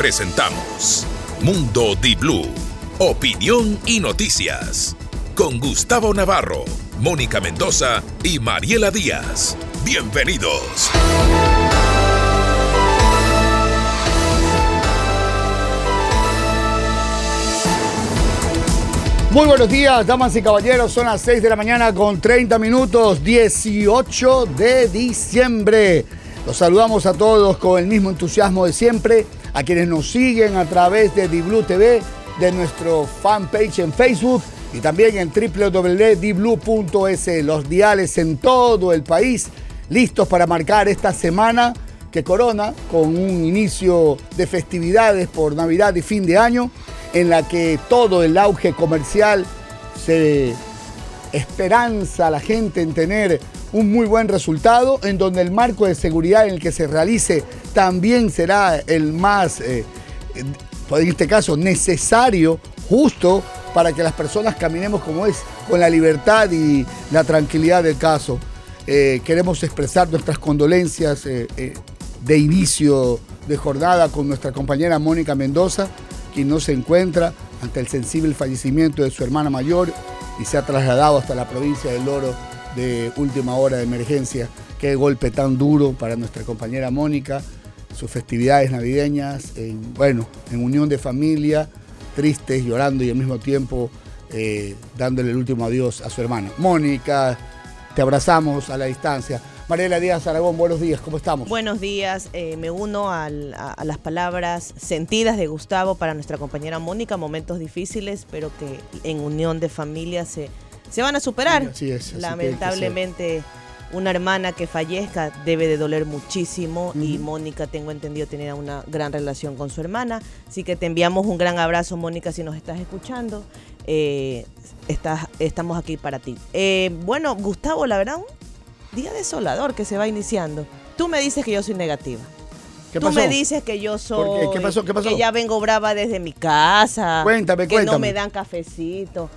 presentamos Mundo Di Blue, opinión y noticias. Con Gustavo Navarro, Mónica Mendoza y Mariela Díaz. Bienvenidos. Muy buenos días, damas y caballeros. Son las 6 de la mañana con 30 minutos, 18 de diciembre. Los saludamos a todos con el mismo entusiasmo de siempre, a quienes nos siguen a través de Diblu TV, de nuestro fanpage en Facebook y también en www.diblu.es. Los diales en todo el país listos para marcar esta semana que corona con un inicio de festividades por Navidad y fin de año en la que todo el auge comercial se esperanza a la gente en tener un muy buen resultado, en donde el marco de seguridad en el que se realice también será el más, eh, en este caso, necesario, justo para que las personas caminemos como es, con la libertad y la tranquilidad del caso. Eh, queremos expresar nuestras condolencias eh, de inicio de jornada con nuestra compañera Mónica Mendoza quien no se encuentra ante el sensible fallecimiento de su hermana mayor y se ha trasladado hasta la provincia del Oro de última hora de emergencia. Qué golpe tan duro para nuestra compañera Mónica, sus festividades navideñas, en, bueno, en unión de familia, tristes, llorando y al mismo tiempo eh, dándole el último adiós a su hermana. Mónica, te abrazamos a la distancia. Mariela Díaz Aragón, buenos días, ¿cómo estamos? Buenos días, eh, me uno a, las palabras sentidas de Gustavo para nuestra compañera Mónica, momentos difíciles, pero que en unión de familia se, se van a superar. así es. Lamentablemente una hermana que fallezca debe de doler muchísimo y Mónica, tengo entendido, tenía una gran relación con su hermana. Así que te enviamos un gran abrazo, Mónica, si nos estás escuchando. Eh, estamos aquí para ti. Eh, bueno, Gustavo, la verdad, día desolador que se va iniciando. Tú me dices que yo soy negativa. ¿Qué Tú me dices que yo soy. qué? pasó? ¿Qué pasó? Que ya vengo brava desde mi casa. Cuéntame, que no me dan cafecito.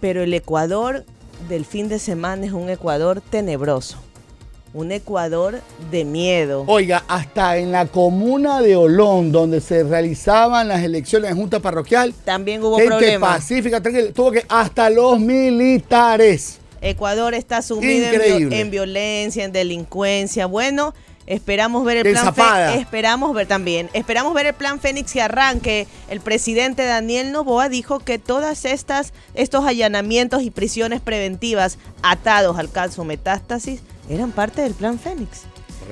Pero el Ecuador del fin de semana es un Ecuador tenebroso. Un Ecuador de miedo. Oiga, hasta en la comuna de Olón, donde se realizaban las elecciones de Junta Parroquial. También hubo problemas. pacífica, tuvo que. Hasta los militares Ecuador está sumido en, violencia, en delincuencia. Bueno, esperamos ver el plan esperamos ver también, esperamos ver el plan Fénix que arranque. El presidente Daniel Novoa dijo que todas estas estos allanamientos y prisiones preventivas atados al caso Metástasis eran parte del plan Fénix.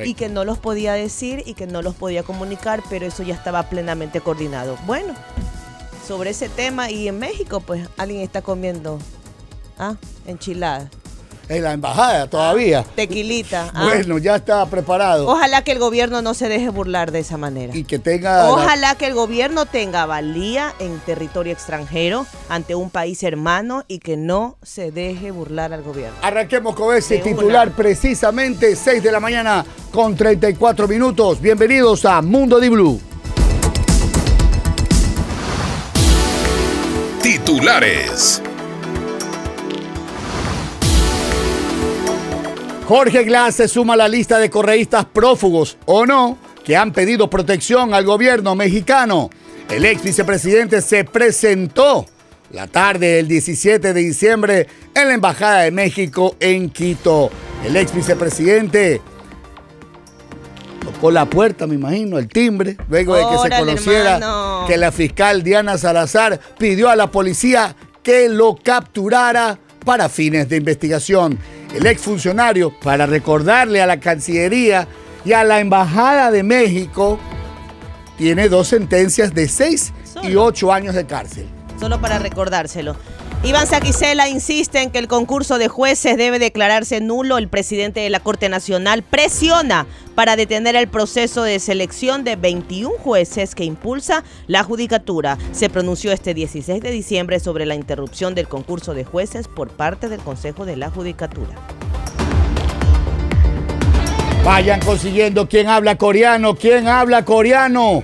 Y que no los podía decir y que no los podía comunicar, pero eso ya estaba plenamente coordinado. Bueno, sobre ese tema y en México, pues alguien está comiendo Ah, enchilada. En la embajada todavía. Tequilita. Ah. Bueno, ya está preparado. Ojalá que el gobierno no se deje burlar de esa manera. Y que tenga. Ojalá que el gobierno tenga valía en territorio extranjero ante un país hermano y que no se deje burlar al gobierno. Arranquemos con ese titular precisamente 6 de la mañana con 34 minutos. Bienvenidos a Mundo Di Blue. Titulares. Jorge Glass se suma a la lista de correístas prófugos o no que han pedido protección al gobierno mexicano. El ex vicepresidente se presentó la tarde del 17 de diciembre en la Embajada de México en Quito. El ex vicepresidente tocó la puerta, me imagino, el timbre, luego de que se conociera que la fiscal Diana Salazar pidió a la policía que lo capturara para fines de investigación el exfuncionario, para recordarle a la Cancillería y a la Embajada de México, tiene dos sentencias de seis y ocho años de cárcel. Solo para recordárselo. Iván Saquicela insiste en que el concurso de jueces debe declararse nulo. El presidente de la Corte Nacional presiona para detener el proceso de selección de 21 jueces que impulsa la judicatura. Se pronunció este 16 de diciembre sobre la interrupción del concurso de jueces por parte del Consejo de la Judicatura. Vayan consiguiendo quién habla coreano, quién habla coreano.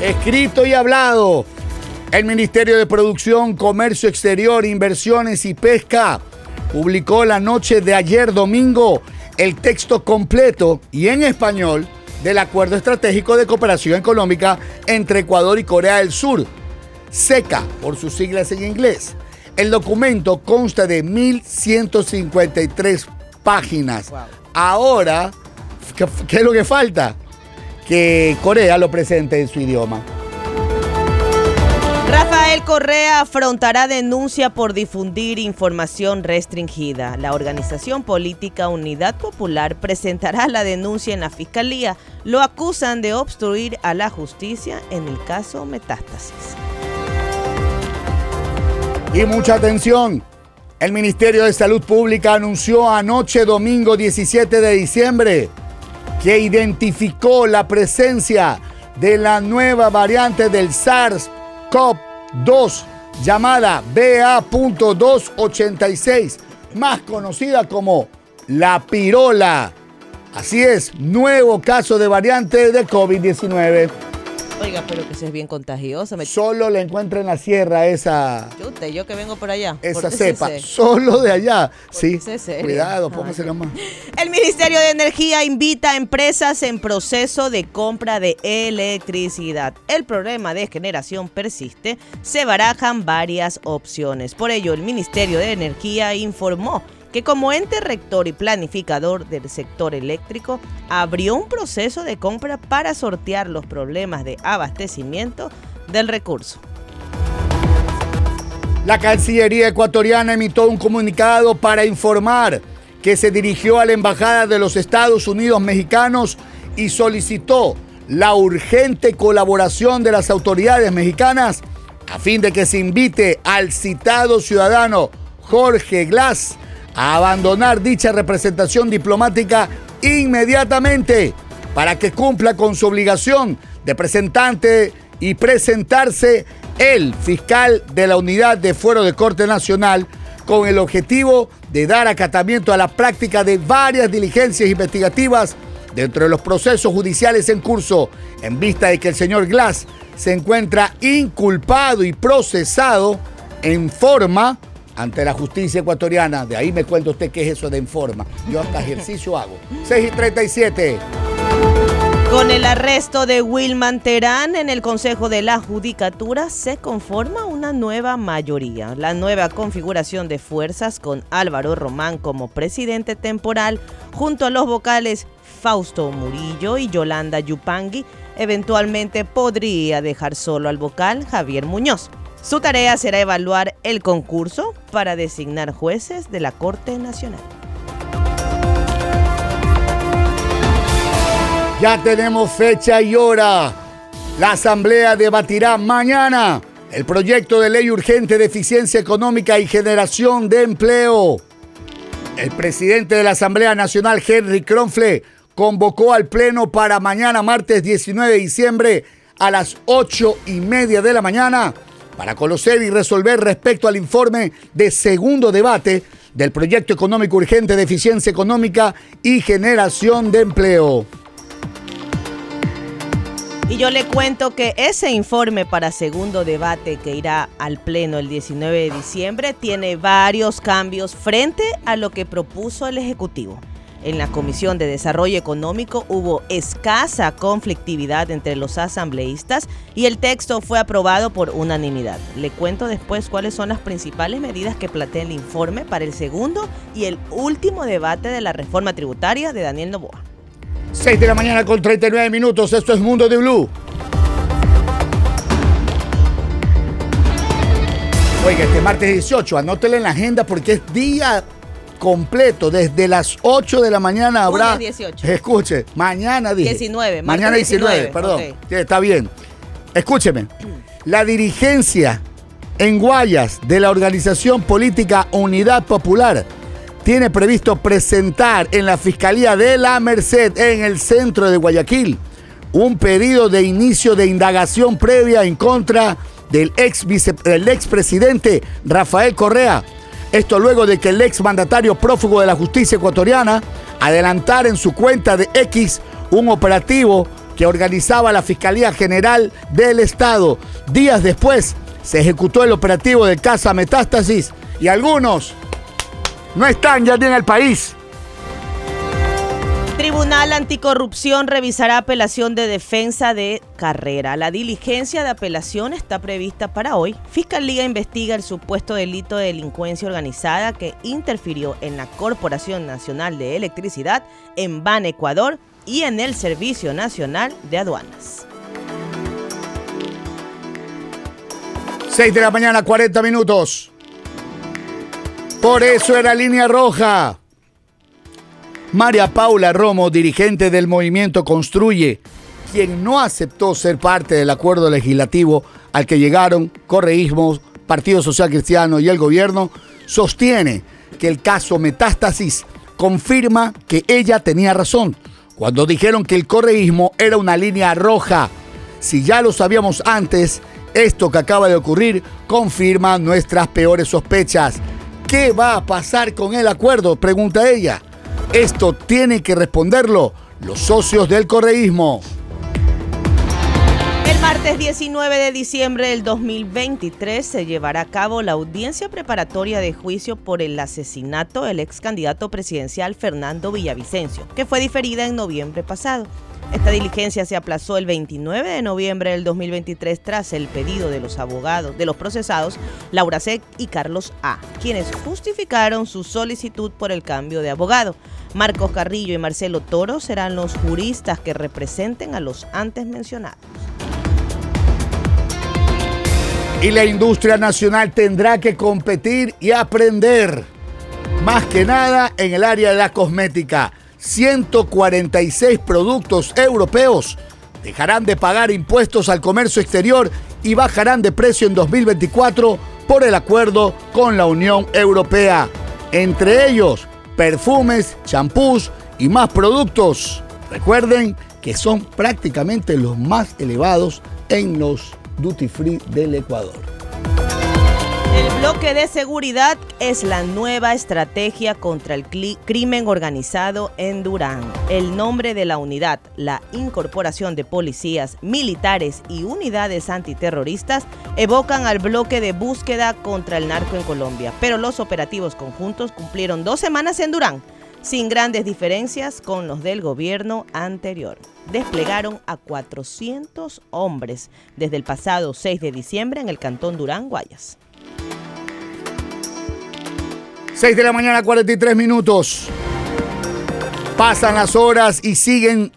Escrito y hablado. El Ministerio de Producción, Comercio Exterior, Inversiones y Pesca publicó la noche de ayer domingo el texto completo y en español del Acuerdo Estratégico de Cooperación Económica entre Ecuador y Corea del Sur, SECA por sus siglas en inglés. El documento consta de 1.153 páginas. Ahora, ¿qué, es lo que falta? Que Corea lo presente en su idioma. Rafael Correa afrontará denuncia por difundir información restringida. La organización política Unidad Popular presentará la denuncia en la Fiscalía. Lo acusan de obstruir a la justicia en el caso Metástasis. Y mucha atención. El Ministerio de Salud Pública anunció anoche, domingo 17 de diciembre, que identificó la presencia de la nueva variante del SARS-CoV-2 llamada BA.286, más conocida como la pirola. Así es, nuevo caso de variante de COVID-19. Oiga, pero que se es bien contagiosa. Solo le encuentra en la sierra esa. Chute, yo que vengo por allá. Esa cepa. Solo de allá. Sí. Cuidado, póngase más. El Ministerio de Energía invita a empresas en proceso de compra de electricidad. El problema de generación persiste. Se barajan varias opciones. Por ello, el Ministerio de Energía informó que como ente rector y planificador del sector eléctrico abrió un proceso de compra para sortear los problemas de abastecimiento del recurso. La Cancillería ecuatoriana emitió un comunicado para informar que se dirigió a la Embajada de los Estados Unidos mexicanos y solicitó la urgente colaboración de las autoridades mexicanas a fin de que se invite al citado ciudadano Jorge Glass a abandonar dicha representación diplomática inmediatamente para que cumpla con su obligación de presentante y presentarse el fiscal de la unidad de fuero de Corte Nacional con el objetivo de dar acatamiento a la práctica de varias diligencias investigativas dentro de los procesos judiciales en curso, en vista de que el señor Glass se encuentra inculpado y procesado en forma ante la justicia ecuatoriana. De ahí me cuenta usted qué es eso de informa. Yo hasta ejercicio hago. 6 y 37. Con el arresto de Wilman Terán en el Consejo de la Judicatura se conforma una nueva mayoría. La nueva configuración de fuerzas con Álvaro Román como presidente temporal junto a los vocales Fausto Murillo y Yolanda Yupangui eventualmente podría dejar solo al vocal Javier Muñoz. Su tarea será evaluar el concurso para designar jueces de la Corte Nacional. Ya tenemos fecha y hora. La Asamblea debatirá mañana el proyecto de ley urgente de eficiencia económica y generación de empleo. El presidente de la Asamblea Nacional, Henry Kronfle, convocó al Pleno para mañana, martes 19 de diciembre, a las 8 y media de la mañana, para conocer y resolver respecto al informe de segundo debate del proyecto económico urgente de eficiencia económica y generación de empleo. Y yo le cuento que ese informe para segundo debate que irá al Pleno el 19 de diciembre tiene varios cambios frente a lo que propuso el Ejecutivo. En la Comisión de Desarrollo Económico hubo escasa conflictividad entre los asambleístas y el texto fue aprobado por unanimidad. Le cuento después cuáles son las principales medidas que plantea el informe para el segundo y el último debate de la reforma tributaria de Daniel Novoa. 6 de la mañana con 39 minutos, esto es Mundo de Blue. Oiga, este martes 18, anótele en la agenda porque es día completo, desde las 8 de la mañana habrá. 18. Escuche, mañana 19. Mañana 19, perdón. Está bien. Escúcheme. La dirigencia en Guayas de la organización política Unidad Popular tiene previsto presentar en la Fiscalía de la Merced, en el centro de Guayaquil, un pedido de inicio de indagación previa en contra del ex, del ex presidente Rafael Correa esto luego de que el ex mandatario prófugo de la justicia ecuatoriana adelantara en su cuenta de X un operativo que organizaba la Fiscalía General del Estado. Días después se ejecutó el operativo de Casa Metástasis y algunos no están ya ni en el país. Tribunal Anticorrupción revisará apelación de defensa de carrera. La diligencia de apelación está prevista para hoy. Fiscalía investiga el supuesto delito de delincuencia organizada que interfirió en la Corporación Nacional de Electricidad, en Ban Ecuador y en el Servicio Nacional de Aduanas. 6 de la mañana, 40 minutos. Por eso era línea roja. María Paula Romo, dirigente del movimiento Construye, quien no aceptó ser parte del acuerdo legislativo al que llegaron Correísmo, Partido Social Cristiano y el gobierno, sostiene que el caso Metástasis confirma que ella tenía razón cuando dijeron que el correísmo era una línea roja. Si ya lo sabíamos antes, esto que acaba de ocurrir confirma nuestras peores sospechas. ¿Qué va a pasar con el acuerdo? Pregunta ella. Esto tiene que responderlo los socios del correísmo. El martes 19 de diciembre del 2023 se llevará a cabo la audiencia preparatoria de juicio por el asesinato del ex candidato presidencial Fernando Villavicencio, que fue diferida en noviembre pasado. Esta diligencia se aplazó el 29 de noviembre del 2023 tras el pedido de los abogados de los procesados Laura Sec y Carlos A, quienes justificaron su solicitud por el cambio de abogado. Marcos Carrillo y Marcelo Toro serán los juristas que representen a los antes mencionados. Y la industria nacional tendrá que competir y aprender, más que nada en el área de la cosmética 146 productos europeos dejarán de pagar impuestos al comercio exterior y bajarán de precio en 2024 por el acuerdo con la Unión Europea. Entre ellos, perfumes, champús y más productos. Recuerden que son prácticamente los más elevados en los duty free del Ecuador. Bloque de seguridad es la nueva estrategia contra el crimen organizado en Durán. El nombre de la unidad, la incorporación de policías, militares y unidades antiterroristas evocan al bloque de búsqueda contra el narco en Colombia, pero los operativos conjuntos cumplieron dos semanas en Durán, sin grandes diferencias con los del gobierno anterior. Desplegaron a 400 hombres desde el pasado 6 de diciembre en el cantón Durán, Guayas. 6 de la mañana, 43 minutos. Pasan las horas y siguen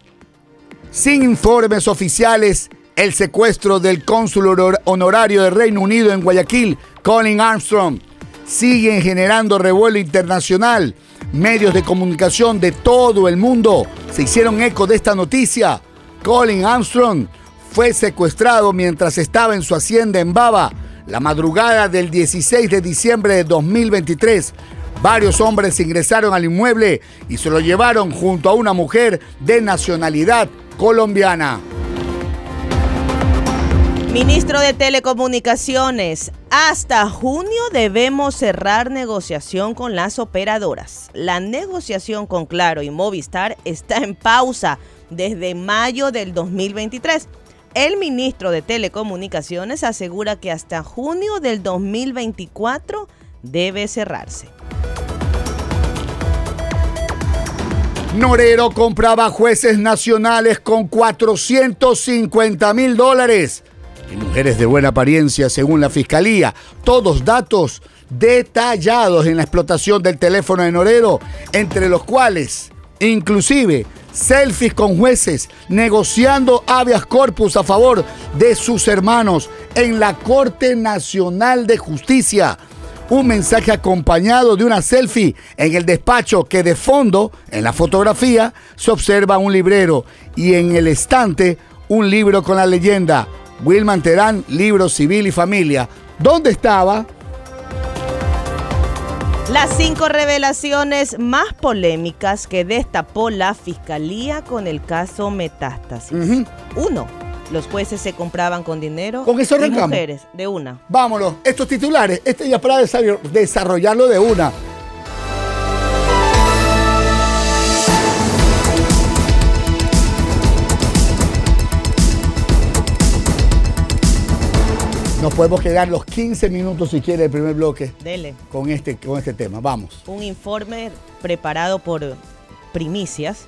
sin informes oficiales el secuestro del cónsul honorario del Reino Unido en Guayaquil, Colin Armstrong. Siguen generando revuelo internacional. Medios de comunicación de todo el mundo se hicieron eco de esta noticia. Colin Armstrong fue secuestrado mientras estaba en su hacienda en Baba la madrugada del 16 de diciembre de 2023 Varios hombres ingresaron al inmueble y se lo llevaron junto a una mujer de nacionalidad colombiana. Ministro de Telecomunicaciones, hasta junio debemos cerrar negociación con las operadoras. La negociación con Claro y Movistar está en pausa desde mayo del 2023. El ministro de Telecomunicaciones asegura que hasta junio del 2024 debe cerrarse. Norero compraba jueces nacionales con 450 mil dólares. Y mujeres de buena apariencia, según la fiscalía. Todos datos detallados en la explotación del teléfono de Norero, entre los cuales, inclusive, selfies con jueces negociando habeas corpus a favor de sus hermanos en la Corte Nacional de Justicia un mensaje acompañado de una selfie en el despacho que de fondo, en la fotografía, se observa un librero y en el estante un libro con la leyenda Wilman Terán, libro civil y familia. ¿Dónde estaba? Las cinco revelaciones más polémicas que destapó la fiscalía con el caso Metástasis. Uno, los jueces se compraban con dinero con eso y mujeres, de una. Vámonos, estos titulares, este ya para desarrollarlo de una. Nos podemos quedar los 15 minutos si quiere el primer bloque. Dele. Con este, con este tema. Vamos. Un informe preparado por Primicias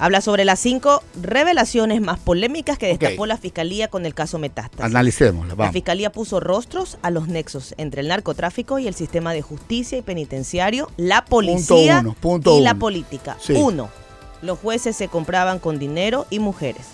Habla sobre las cinco revelaciones más polémicas que destapó la fiscalía con el caso Metástasis. Analicémosla, La fiscalía puso rostros a los nexos entre el narcotráfico y el sistema de justicia y penitenciario, la policía y la política. Uno, los jueces se compraban con dinero y mujeres.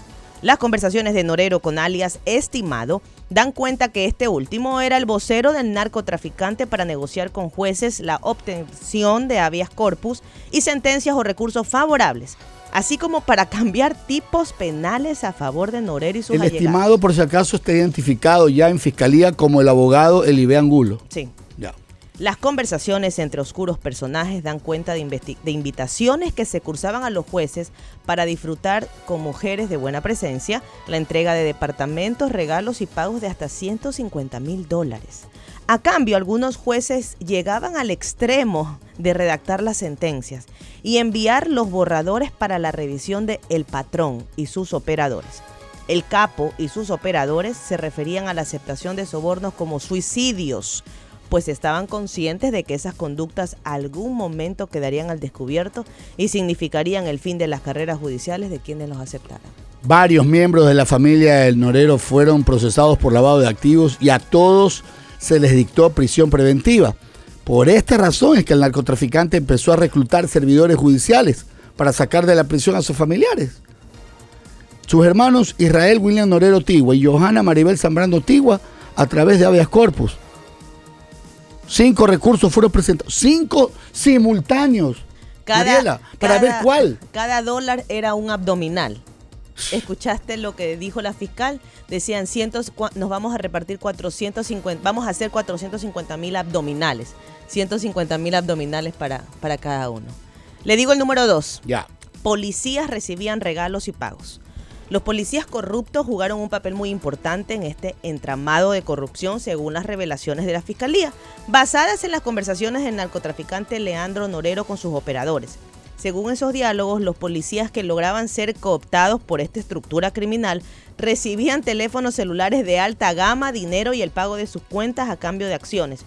Las conversaciones de Norero con alias Estimado dan cuenta que este último era el vocero del narcotraficante para negociar con jueces la obtención de habeas corpus y sentencias o recursos favorables así como para cambiar tipos penales a favor de Norero y sus El estimado, por si acaso, está identificado ya en fiscalía como el abogado Elibe Angulo. Sí. Ya. Las conversaciones entre oscuros personajes dan cuenta de, invitaciones que se cursaban a los jueces para disfrutar con mujeres de buena presencia la entrega de departamentos, regalos y pagos de hasta 150 mil dólares. A cambio, algunos jueces llegaban al extremo de redactar las sentencias y enviar los borradores para la revisión de el patrón y sus operadores. El capo y sus operadores se referían a la aceptación de sobornos como suicidios, pues estaban conscientes de que esas conductas algún momento quedarían al descubierto y significarían el fin de las carreras judiciales de quienes los aceptaran. Varios miembros de la familia del Norero fueron procesados por lavado de activos y a todos se les dictó prisión preventiva. Por esta razón es que el narcotraficante empezó a reclutar servidores judiciales para sacar de la prisión a sus familiares. Sus hermanos Israel William Norero Tigua y Johanna Maribel Zambrano Tigua a través de habeas corpus. Cinco recursos fueron presentados, cinco simultáneos. Cada, para ver cuál. Cada dólar era un abdominal. ¿Escuchaste lo que dijo la fiscal? Decían, cientos, nos vamos a repartir 450, vamos a hacer 450 mil abdominales. 150 mil abdominales para, para cada uno. Le digo el número dos. Ya. Policías recibían regalos y pagos. Los policías corruptos jugaron un papel muy importante en este entramado de corrupción según las revelaciones de la Fiscalía, basadas en las conversaciones del narcotraficante Leandro Norero con sus operadores. Según esos diálogos, los policías que lograban ser cooptados por esta estructura criminal recibían teléfonos celulares de alta gama, dinero y el pago de sus cuentas a cambio de acciones,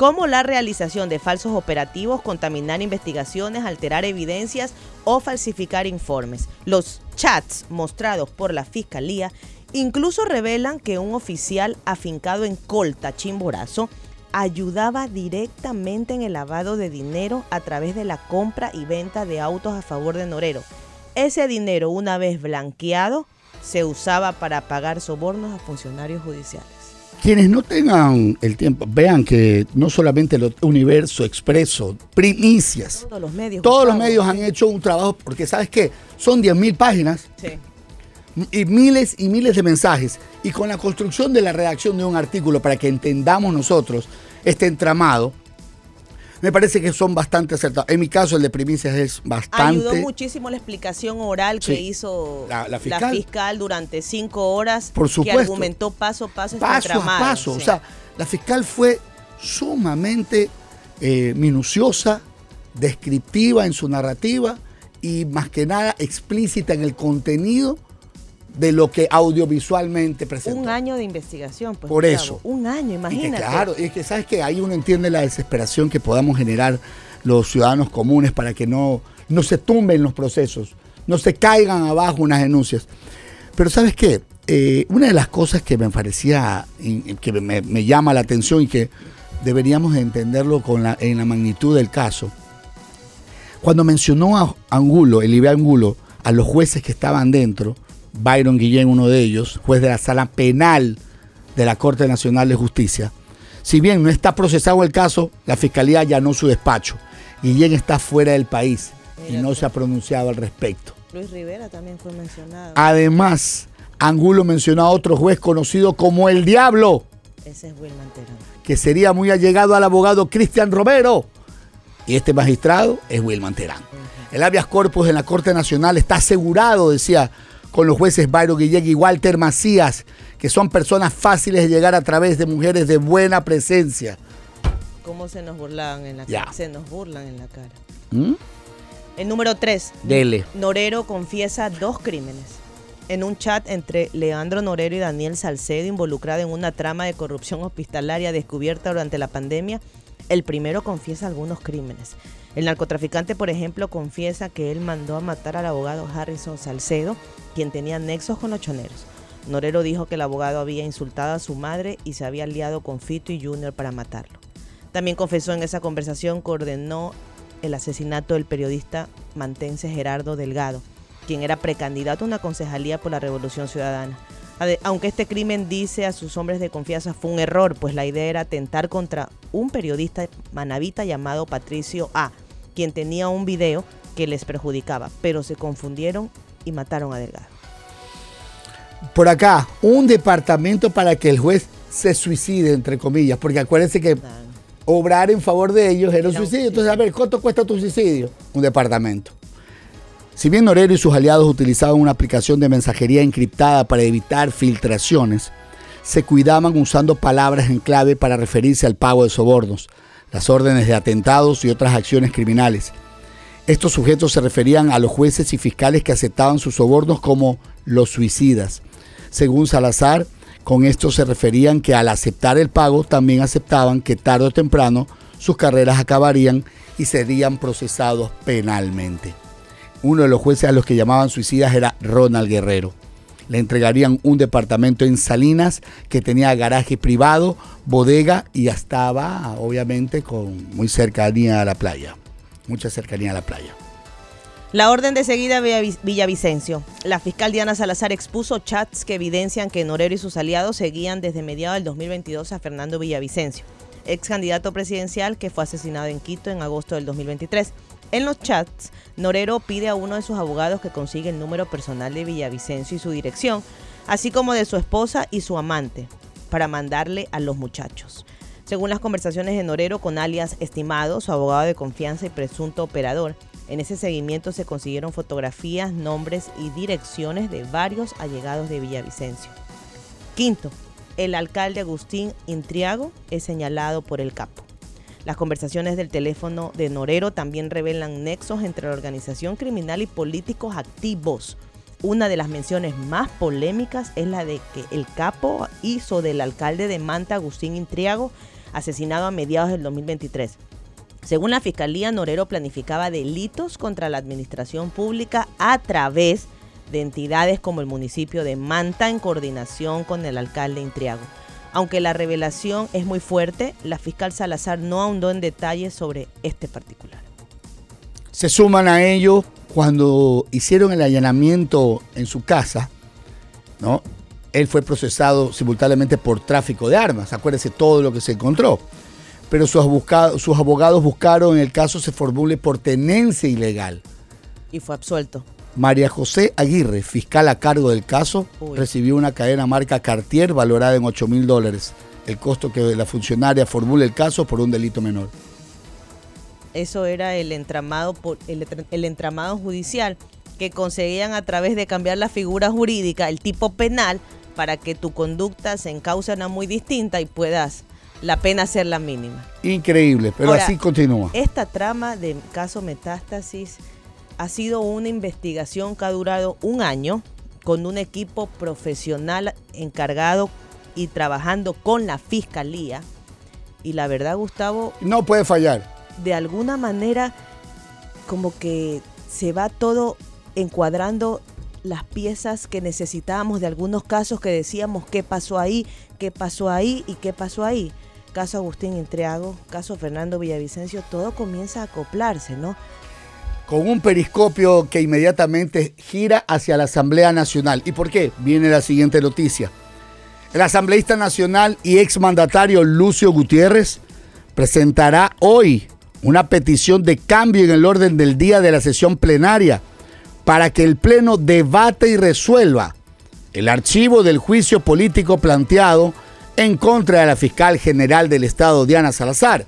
como la realización de falsos operativos, contaminar investigaciones, alterar evidencias o falsificar informes. Los chats mostrados por la Fiscalía incluso revelan que un oficial afincado en Colta, Chimborazo, ayudaba directamente en el lavado de dinero a través de la compra y venta de autos a favor de Norero. Ese dinero, una vez blanqueado, se usaba para pagar sobornos a funcionarios judiciales. Quienes no tengan el tiempo, vean que no solamente el Universo, Expreso, Primicias, todos los medios, todos los medios han hecho un trabajo, porque sabes qué, son 10.000 páginas y miles y miles de mensajes. Y con la construcción de la redacción de un artículo para que entendamos nosotros este entramado, me parece que son bastante acertados. En mi caso, el de primicias es bastante. Ayudó muchísimo la explicación oral que hizo la, fiscal. durante cinco horas. Por supuesto. Que argumentó paso a paso este Paso a paso. O sea, la fiscal fue sumamente eh, minuciosa, descriptiva en su narrativa y más que nada explícita en el contenido de lo que audiovisualmente presenta. Un año de investigación, pues. Por eso. Un año, imagínate. claro, es que sabes que ahí uno entiende la desesperación que podamos generar los ciudadanos comunes para que no, no se tumben los procesos, no se caigan abajo unas denuncias. Pero sabes qué, eh, una de las cosas que me parecía, que me, llama la atención y que deberíamos entenderlo con la, en la magnitud del caso, cuando mencionó a Angulo, el IBE Angulo, a los jueces que estaban dentro, Byron Guillén, uno de ellos, juez de la sala penal de la Corte Nacional de Justicia. Si bien no está procesado el caso, la Fiscalía allanó su despacho. Guillén está fuera del país y no se ha pronunciado al respecto. Luis Rivera también fue mencionado. Además, Angulo mencionó a otro juez conocido como el Diablo. Ese es Wilman Terán. Que sería muy allegado al abogado Cristian Romero. Y este magistrado es Wilman Terán. El habeas corpus en la Corte Nacional está asegurado, decía con los jueces Byron Guillén y Walter Macías, que son personas fáciles de llegar a través de mujeres de buena presencia. ¿Cómo se nos burlaban en la cara? Se nos burlan en la cara. ¿Mm? El número 3. Dele. Norero confiesa dos crímenes. En un chat entre Leandro Norero y Daniel Salcedo, involucrado en una trama de corrupción hospitalaria descubierta durante la pandemia, El primero confiesa algunos crímenes. El narcotraficante, por ejemplo, confiesa que él mandó a matar al abogado Harrison Salcedo, quien tenía nexos con los choneros. Norero dijo que el abogado había insultado a su madre y se había aliado con Fito y Junior para matarlo. También confesó en esa conversación que ordenó el asesinato del periodista mantense Gerardo Delgado, quien era precandidato a una concejalía por la Revolución Ciudadana. Aunque este crimen, dice a sus hombres de confianza, fue un error, pues la idea era atentar contra un periodista manavita llamado Patricio A., quien tenía un video que les perjudicaba, pero se confundieron y mataron a Delgado. Por acá, un departamento para que el juez se suicide, entre comillas, porque acuérdense que obrar en favor de ellos era un suicidio. Entonces, a ver, ¿cuánto cuesta tu suicidio? Un departamento. Si bien Norero y sus aliados utilizaban una aplicación de mensajería encriptada para evitar filtraciones, se cuidaban usando palabras en clave para referirse al pago de sobornos, las órdenes de atentados y otras acciones criminales. Estos sujetos se referían a los jueces y fiscales que aceptaban sus sobornos como los suicidas. Según Salazar, con esto se referían que al aceptar el pago también aceptaban que tarde o temprano sus carreras acabarían y serían procesados penalmente. Uno de los jueces a los que llamaban suicidas era Ronald Guerrero. Le entregarían un departamento en Salinas que tenía garaje privado, bodega y estaba obviamente con muy cercanía a la playa. Mucha cercanía a la playa. La orden de seguida Villavicencio. La fiscal Diana Salazar expuso chats que evidencian que Norero y sus aliados seguían desde mediados del 2022 a Fernando Villavicencio, ex candidato presidencial que fue asesinado en Quito en agosto del 2023. En los chats, Norero pide a uno de sus abogados que consiga el número personal de Villavicencio y su dirección, así como de su esposa y su amante, para mandarle a los muchachos. Según las conversaciones de Norero con alias Estimado, su abogado de confianza y presunto operador, en ese seguimiento se consiguieron fotografías, nombres y direcciones de varios allegados de Villavicencio. Quinto, el alcalde Agustín Intriago es señalado por el capo. Las conversaciones del teléfono de Norero también revelan nexos entre la organización criminal y políticos activos. Una de las menciones más polémicas es la de que el capo hizo del alcalde de Manta, Agustín Intriago, asesinado a mediados del 2023. Según la Fiscalía, Norero planificaba delitos contra la administración pública a través de entidades como el municipio de Manta en coordinación con el alcalde Intriago. Aunque la revelación es muy fuerte, la fiscal Salazar no ahondó en detalles sobre este particular. Se suman a ello cuando hicieron el allanamiento en su casa, ¿no? Él fue procesado simultáneamente por tráfico de armas. Acuérdese todo lo que se encontró pero sus, sus abogados buscaron en el caso se formule por tenencia ilegal. Y fue absuelto. María José Aguirre, fiscal a cargo del caso, recibió una cadena marca Cartier valorada en 8 mil dólares. El costo que la funcionaria formule el caso por un delito menor. Eso era el entramado, el, el entramado judicial que conseguían a través de cambiar la figura jurídica, el tipo penal, para que tu conducta se encauce una muy distinta y puedas la pena ser la mínima. Increíble, pero así continúa. Esta trama de caso Metástasis ha sido una investigación que ha durado un año con un equipo profesional encargado y trabajando con la fiscalía. Y la verdad, Gustavo... No puede fallar. De alguna manera, como que se va todo encuadrando las piezas que necesitábamos de algunos casos que decíamos qué pasó ahí, qué pasó ahí y qué pasó ahí caso Agustín Intriago, caso Fernando Villavicencio, todo comienza a acoplarse, ¿no? Con un periscopio que inmediatamente gira hacia la Asamblea Nacional. ¿Y por qué? Viene la siguiente noticia. El asambleísta nacional y exmandatario Lucio Gutiérrez presentará hoy una petición de cambio en el orden del día de la sesión plenaria para que el Pleno debate y resuelva el archivo del juicio político planteado en contra de la fiscal general del Estado, Diana Salazar.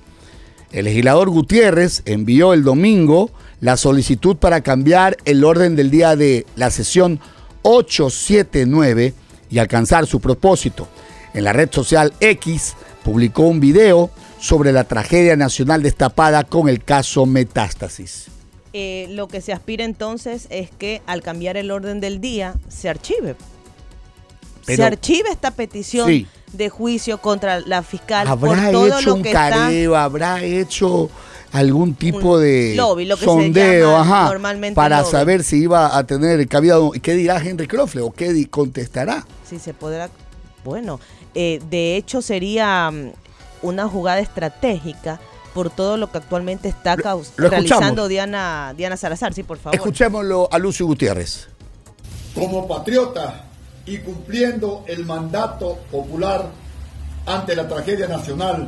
El legislador Gutiérrez envió el domingo la solicitud para cambiar el orden del día de la sesión 879 y alcanzar su propósito. En la red social X publicó un video sobre la tragedia nacional destapada con el caso Metástasis. Eh, lo que se aspira entonces es que al cambiar el orden del día se archive. se archive esta petición de juicio contra la fiscal ¿Habrá hecho un careo, habrá hecho algún tipo de sondeo ajá, para saber si iba a tener cabida. ¿Qué dirá Henry Croffle o qué contestará? Sí, se podrá. Bueno, eh, de hecho sería mm, una jugada estratégica por todo lo que actualmente está realizando Diana, Diana Salazar. Sí, por favor. Escuchémoslo a Lucio Gutiérrez. Como patriota y cumpliendo el mandato popular ante la tragedia nacional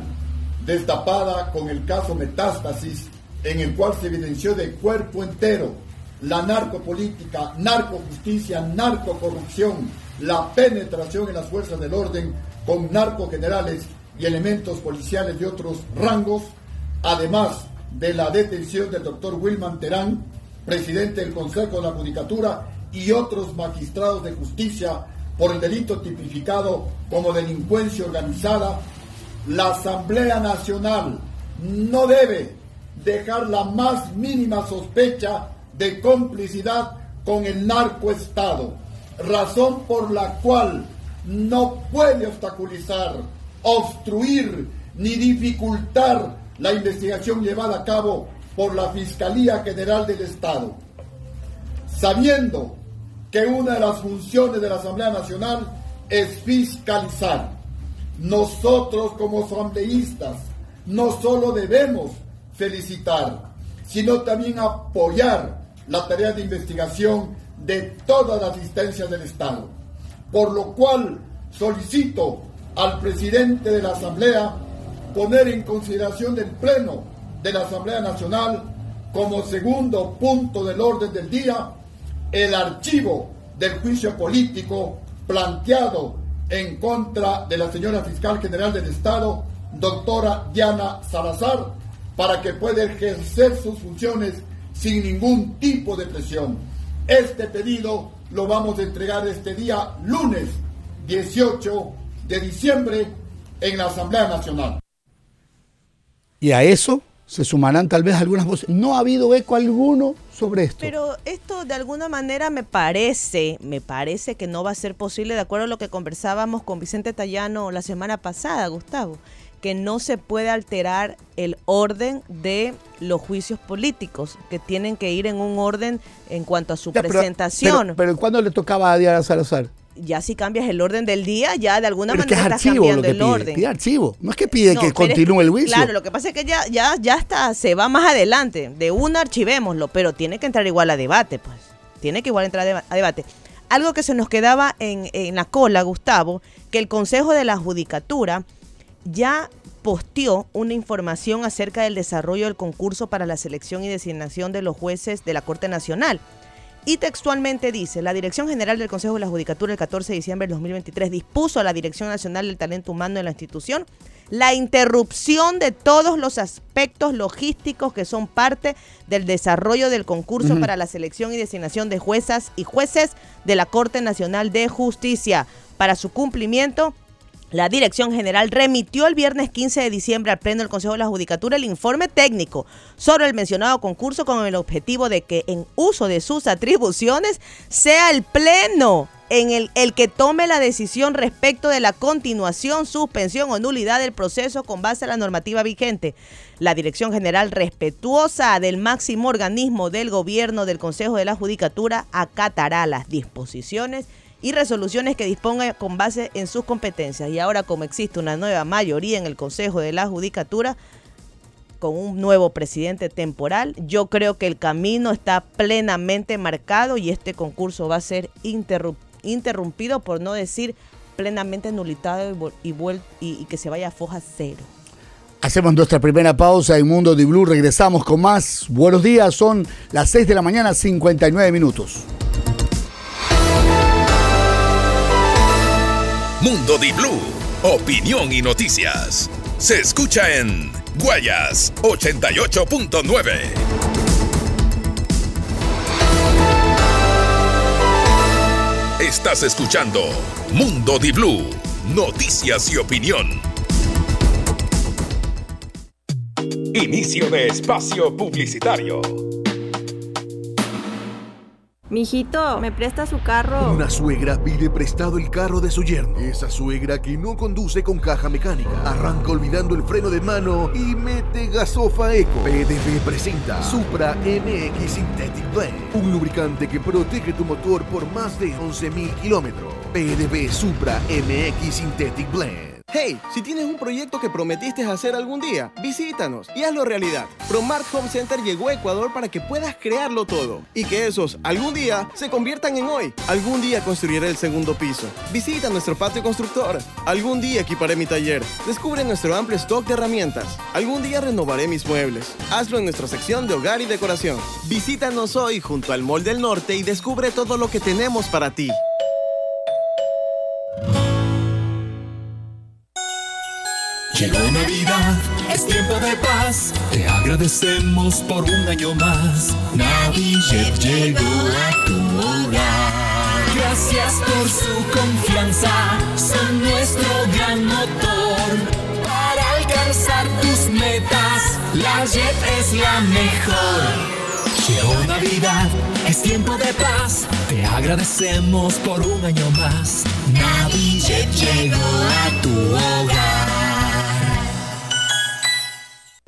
destapada con el caso Metástasis, en el cual se evidenció de cuerpo entero la narcopolítica, narcojusticia, narcocorrupción, la penetración en las fuerzas del orden con narcogenerales y elementos policiales de otros rangos, además de la detención del doctor Wilman Terán, presidente del Consejo de la Judicatura, y otros magistrados de justicia por el delito tipificado como delincuencia organizada, la Asamblea Nacional no debe dejar la más mínima sospecha de complicidad con el narcoestado, razón por la cual no puede obstaculizar, obstruir ni dificultar la investigación llevada a cabo por la Fiscalía General del Estado. Sabiendo que una de las funciones de la Asamblea Nacional es fiscalizar. Nosotros como asambleístas no solo debemos felicitar, sino también apoyar la tarea de investigación de todas las instancias del Estado. Por lo cual solicito al presidente de la Asamblea poner en consideración del Pleno de la Asamblea Nacional como segundo punto del orden del día el archivo del juicio político planteado en contra de la señora fiscal general del Estado, doctora Diana Salazar, para que pueda ejercer sus funciones sin ningún tipo de presión. Este pedido lo vamos a entregar este día lunes 18 de diciembre en la Asamblea Nacional. Y a eso se sumarán tal vez algunas voces. No ha habido eco alguno sobre esto. Pero esto de alguna manera me parece, me parece que no va a ser posible, de acuerdo a lo que conversábamos con Vicente Tallano la semana pasada, Gustavo, que no se puede alterar el orden de los juicios políticos, que tienen que ir en un orden en cuanto a su presentación. Pero, pero, ¿cuándo le tocaba a Diana Salazar? Ya si cambias el orden del día, ya de alguna manera estás cambiando el orden. Pide archivo. No es que pide que continúe el juicio. Claro, lo que pasa es que ya, ya, ya está, se va más adelante. De una archivémoslo, pero tiene que entrar igual a debate, pues. Tiene que igual entrar a debate. Algo que se nos quedaba en, en la cola, Gustavo, que el Consejo de la Judicatura ya posteó una información acerca del desarrollo del concurso para la selección y designación de los jueces de la Corte Nacional. Y textualmente dice, la Dirección General del Consejo de la Judicatura el 14 de diciembre del 2023 dispuso a la Dirección Nacional del Talento Humano de la institución la interrupción de todos los aspectos logísticos que son parte del desarrollo del concurso para la selección y designación de juezas y jueces de la Corte Nacional de Justicia. Para su cumplimiento, la Dirección General remitió el viernes 15 de diciembre al Pleno del Consejo de la Judicatura el informe técnico sobre el mencionado concurso con el objetivo de que en uso de sus atribuciones sea el Pleno en el, el que tome la decisión respecto de la continuación, suspensión o nulidad del proceso con base a la normativa vigente. La Dirección General respetuosa del máximo organismo del gobierno del Consejo de la Judicatura acatará las disposiciones y resoluciones que disponga con base en sus competencias. Y ahora como existe una nueva mayoría en el Consejo de la Judicatura, con un nuevo presidente temporal, yo creo que el camino está plenamente marcado y este concurso va a ser interrumpido, por no decir plenamente nulitado y, y, que se vaya a foja cero. Hacemos nuestra primera pausa en Mundo de Blue. Regresamos con más. Buenos días, son las 6 de la mañana, 59 minutos. Mundo Di Blue, opinión y noticias. Se escucha en Guayas 88.9. Estás escuchando Mundo Di Blue, noticias y opinión. Inicio de espacio publicitario. Mijito, ¿me presta su carro? Una suegra pide prestado el carro de su yerno. Esa suegra que no conduce con caja mecánica. Arranca olvidando el freno de mano y mete gasofa eco. PDV presenta Supra MX Synthetic Blend. Un lubricante que protege tu motor por más de 11.000 kilómetros. PDV Supra MX Synthetic Blend. Hey, si tienes un proyecto que prometiste hacer algún día, visítanos y hazlo realidad. Promart Home Center llegó a Ecuador para que puedas crearlo todo y que esos algún día se conviertan en hoy. Algún día construiré el segundo piso. Visita nuestro patio constructor. Algún día equiparé mi taller. Descubre nuestro amplio stock de herramientas. Algún día renovaré mis muebles. Hazlo en nuestra sección de hogar y decoración. Visítanos hoy junto al Mall del Norte y descubre todo lo que tenemos para ti. Llegó Navidad, es tiempo de paz. Te agradecemos por un año más. Navidad llegó a tu hogar. Gracias por su confianza, son nuestro gran motor. Para alcanzar tus metas, la Jet es la mejor. Llegó Navidad, es tiempo de paz. Te agradecemos por un año más. Navidad llegó a tu hogar.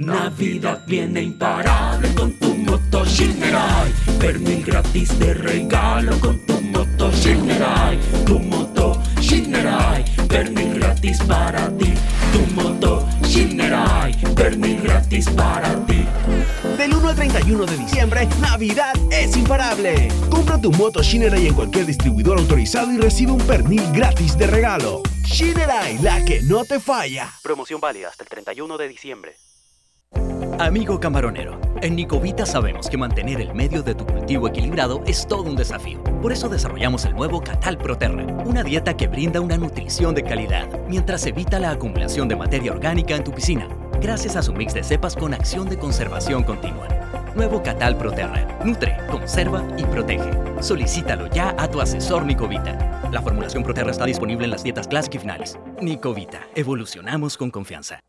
Navidad viene imparable con tu moto Shinerai. Pernil gratis de regalo con tu moto Shinerai. Tu moto Shinerai. Pernil gratis para ti. Tu moto Shinerai. Pernil gratis para ti. Del 1 al 31 de diciembre, Navidad es imparable. Compra tu moto Shinerai en cualquier distribuidor autorizado y recibe un pernil gratis de regalo. Shinerai, la que no te falla. Promoción válida hasta el 31 de diciembre. Amigo camaronero, en Nicovita sabemos que mantener el medio de tu cultivo equilibrado es todo un desafío. Por eso desarrollamos el nuevo Catal Proterra, una dieta que brinda una nutrición de calidad, mientras evita la acumulación de materia orgánica en tu piscina, gracias a su mix de cepas con acción de conservación continua. Nuevo Catal Proterra. Nutre, conserva y protege. Solicítalo ya a tu asesor Nicovita. La formulación Proterra está disponible en las dietas Classic y finales. Nicovita. Evolucionamos con confianza.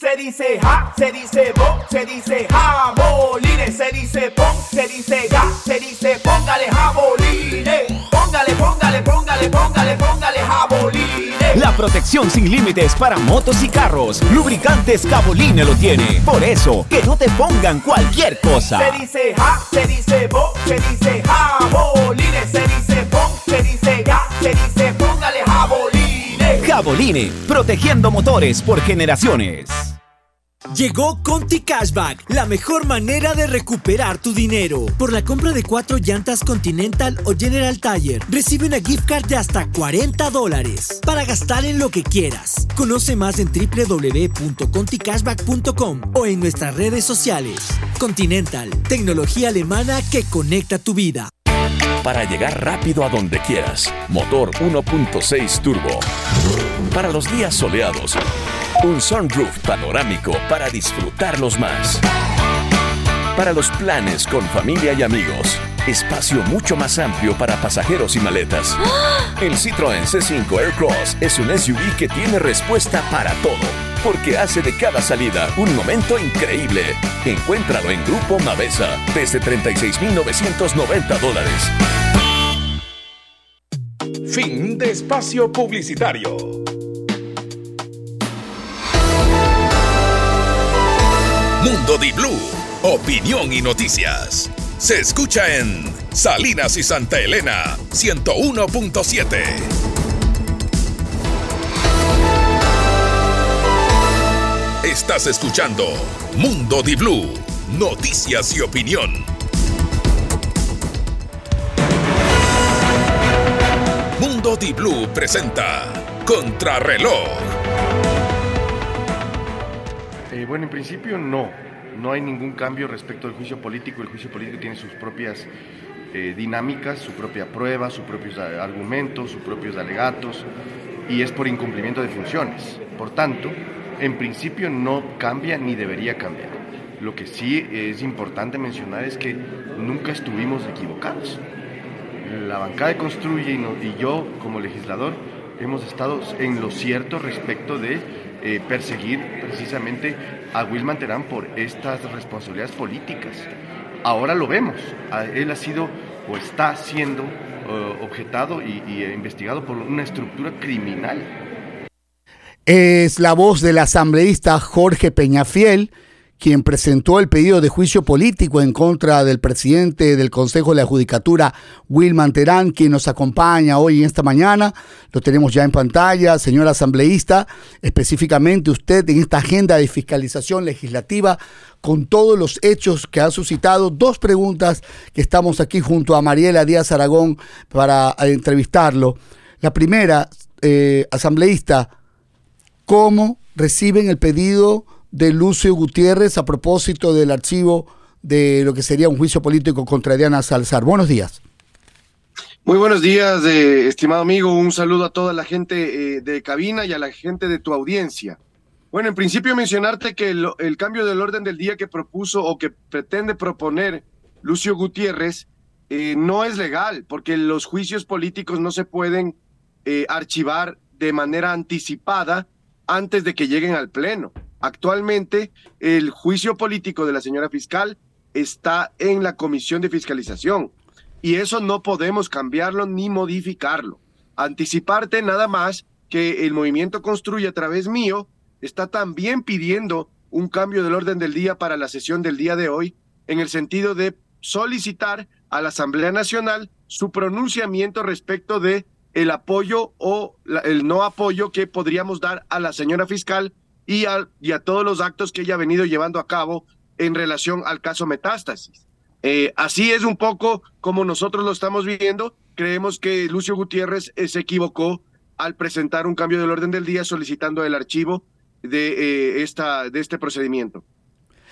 Se dice ja, se dice bo, se dice jabolines, se dice pon, se dice ga, se dice póngale jabolines. Póngale, póngale, póngale, póngale, póngale jabolines. La protección sin límites para motos y carros. Lubricantes Caboline lo tiene. Por eso, que no te pongan cualquier cosa. Se dice ja, se dice bo, se dice jabolines, se dice pon, se dice ga, se dice póngale jabolines. Jaboline, protegiendo motores por generaciones. Llegó Conti Cashback, la mejor manera de recuperar tu dinero. Por la compra de cuatro llantas Continental o General Tire, recibe una gift card de hasta 40 dólares para gastar en lo que quieras. Conoce más en www.conticashback.com o en nuestras redes sociales. Continental, tecnología alemana que conecta tu vida para llegar rápido a donde quieras. Motor 1.6 turbo. Para los días soleados, un sunroof panorámico para disfrutarlos más. Para los planes con familia y amigos, espacio mucho más amplio para pasajeros y maletas. El Citroën C5 Aircross es un SUV que tiene respuesta para todo, porque hace de cada salida un momento increíble. Encuéntralo en Grupo Mavesa desde 36.990 dólares. Fin de espacio publicitario. Mundo Di Blue, opinión y noticias. Se escucha en Salinas y Santa Elena 101.7. Estás escuchando Mundo Di Blue, noticias y opinión. Mundo Di Blue presenta Contrarreloj. Eh, bueno, en principio no. No hay ningún cambio respecto al juicio político. El juicio político tiene sus propias eh, dinámicas, su propia prueba, sus propios argumentos, sus propios alegatos, y es por incumplimiento de funciones. Por tanto, en principio no cambia ni debería cambiar. Lo que sí es importante mencionar es que nunca estuvimos equivocados. La bancada Construye y, yo, como legislador, hemos estado en lo cierto respecto de eh, perseguir precisamente a Wilman Terán por estas responsabilidades políticas ahora lo vemos. Él ha sido o está siendo eh, objetado y, eh, investigado por una estructura criminal. Es la voz del asambleísta Jorge Peñafiel quien presentó el pedido de juicio político en contra del presidente del Consejo de la Judicatura, Wilman Terán, quien nos acompaña hoy en esta mañana. Lo tenemos ya en pantalla, señor asambleísta, específicamente usted en esta agenda de fiscalización legislativa con todos los hechos que ha suscitado. Dos preguntas que estamos aquí junto a Mariela Díaz Aragón para entrevistarlo. La primera, eh, asambleísta, ¿cómo reciben el pedido? De Lucio Gutiérrez a propósito del archivo de lo que sería un juicio político contra Diana Salzar. Buenos días. Muy buenos días, eh, estimado amigo. Un saludo a toda la gente eh, de cabina y a la gente de tu audiencia. Bueno, en principio mencionarte que el, cambio del orden del día que propuso o que pretende proponer Lucio Gutiérrez eh, no es legal, porque los juicios políticos no se pueden archivar de manera anticipada antes de que lleguen al Pleno. Actualmente, el juicio político de la señora fiscal está en la comisión de fiscalización y eso no podemos cambiarlo ni modificarlo. Anticiparte nada más que el movimiento construye a través mío está también pidiendo un cambio del orden del día para la sesión del día de hoy en el sentido de solicitar a la Asamblea Nacional su pronunciamiento respecto de el apoyo o el no apoyo que podríamos dar a la señora fiscal y a, todos los actos que ella ha venido llevando a cabo en relación al caso Metástasis. Eh, así es un poco como nosotros lo estamos viendo. Creemos que Lucio Gutiérrez eh, se equivocó al presentar un cambio del orden del día solicitando el archivo de, eh, esta, de este procedimiento.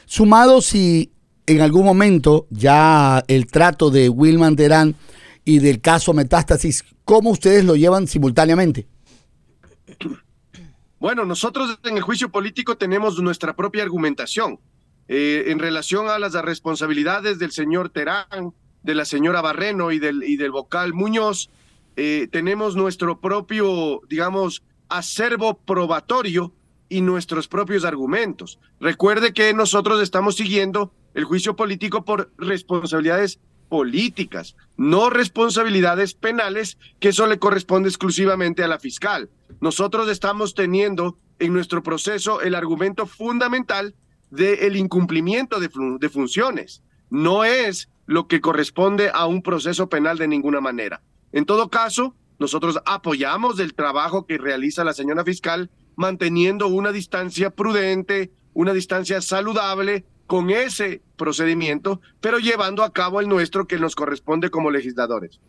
Sumado si en algún momento ya el trato de Wilman Terán y del caso Metástasis, ¿cómo ustedes lo llevan simultáneamente? Bueno, nosotros en el juicio político tenemos nuestra propia argumentación eh, en relación a las responsabilidades del señor Terán, de la señora Barreno y del, y del vocal Muñoz. Eh, tenemos nuestro propio, digamos, acervo probatorio y nuestros propios argumentos. Recuerde que nosotros estamos siguiendo el juicio político por responsabilidades políticas, no responsabilidades penales, que eso le corresponde exclusivamente a la fiscal. Nosotros estamos teniendo en nuestro proceso el argumento fundamental del incumplimiento de, de funciones. No es lo que corresponde a un proceso penal de ninguna manera. En todo caso, nosotros apoyamos el trabajo que realiza la señora fiscal manteniendo una distancia prudente, una distancia saludable con ese procedimiento, pero llevando a cabo el nuestro que nos corresponde como legisladores.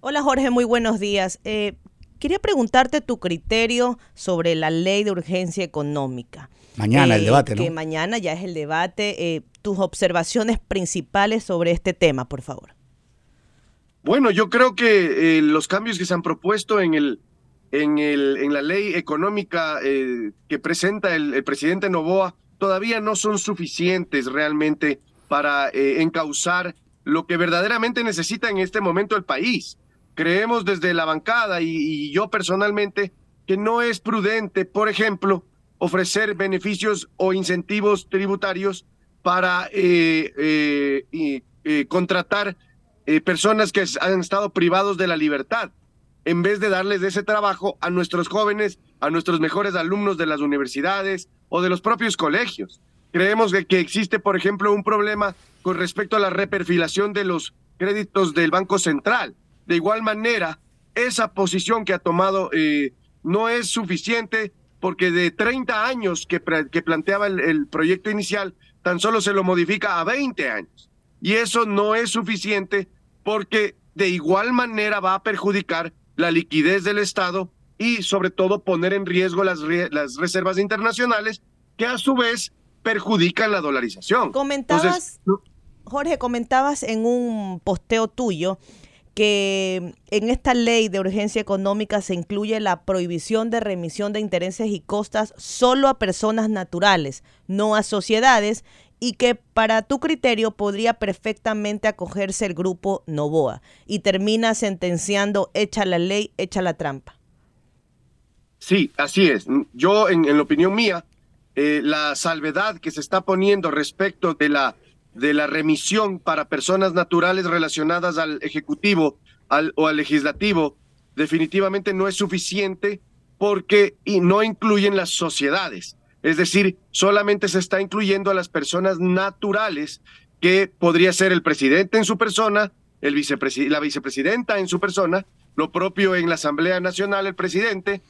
Hola Jorge, muy buenos días. Eh, quería preguntarte tu criterio sobre la ley de urgencia económica. Mañana el eh, debate, ¿no? Que mañana ya es el debate. Eh, tus observaciones principales sobre este tema, por favor. Bueno, yo creo que los cambios que se han propuesto en el en, el, en la ley económica que presenta el, el presidente Novoa todavía no son suficientes realmente para eh, encauzar lo que verdaderamente necesita en este momento el país. Creemos desde la bancada y, yo personalmente que no es prudente, por ejemplo, ofrecer beneficios o incentivos tributarios para eh, eh, contratar personas que han estado privados de la libertad, en vez de darles ese trabajo a nuestros jóvenes, a nuestros mejores alumnos de las universidades, o de los propios colegios. Creemos que, existe, por ejemplo, un problema con respecto a la reperfilación de los créditos del Banco Central. De igual manera, esa posición que ha tomado eh, no es suficiente porque de 30 años que, planteaba el, el, proyecto inicial, tan solo se lo modifica a 20 años. Y eso no es suficiente porque de igual manera va a perjudicar la liquidez del Estado y sobre todo poner en riesgo las, las reservas internacionales que a su vez perjudican la dolarización. Comentabas, Jorge, comentabas en un posteo tuyo que en esta ley de urgencia económica se incluye la prohibición de remisión de intereses y costas solo a personas naturales, no a sociedades, y que para tu criterio podría perfectamente acogerse el grupo Novoa. Y termina sentenciando, echa la ley, echa la trampa. Sí, así es. Yo, en, la opinión mía, eh, la salvedad que se está poniendo respecto de la de la remisión para personas naturales relacionadas al Ejecutivo o al Legislativo definitivamente no es suficiente porque y no incluyen las sociedades. Es decir, solamente se está incluyendo a las personas naturales, que podría ser el presidente en su persona, el la vicepresidenta en su persona, lo propio en la Asamblea Nacional, el presidente,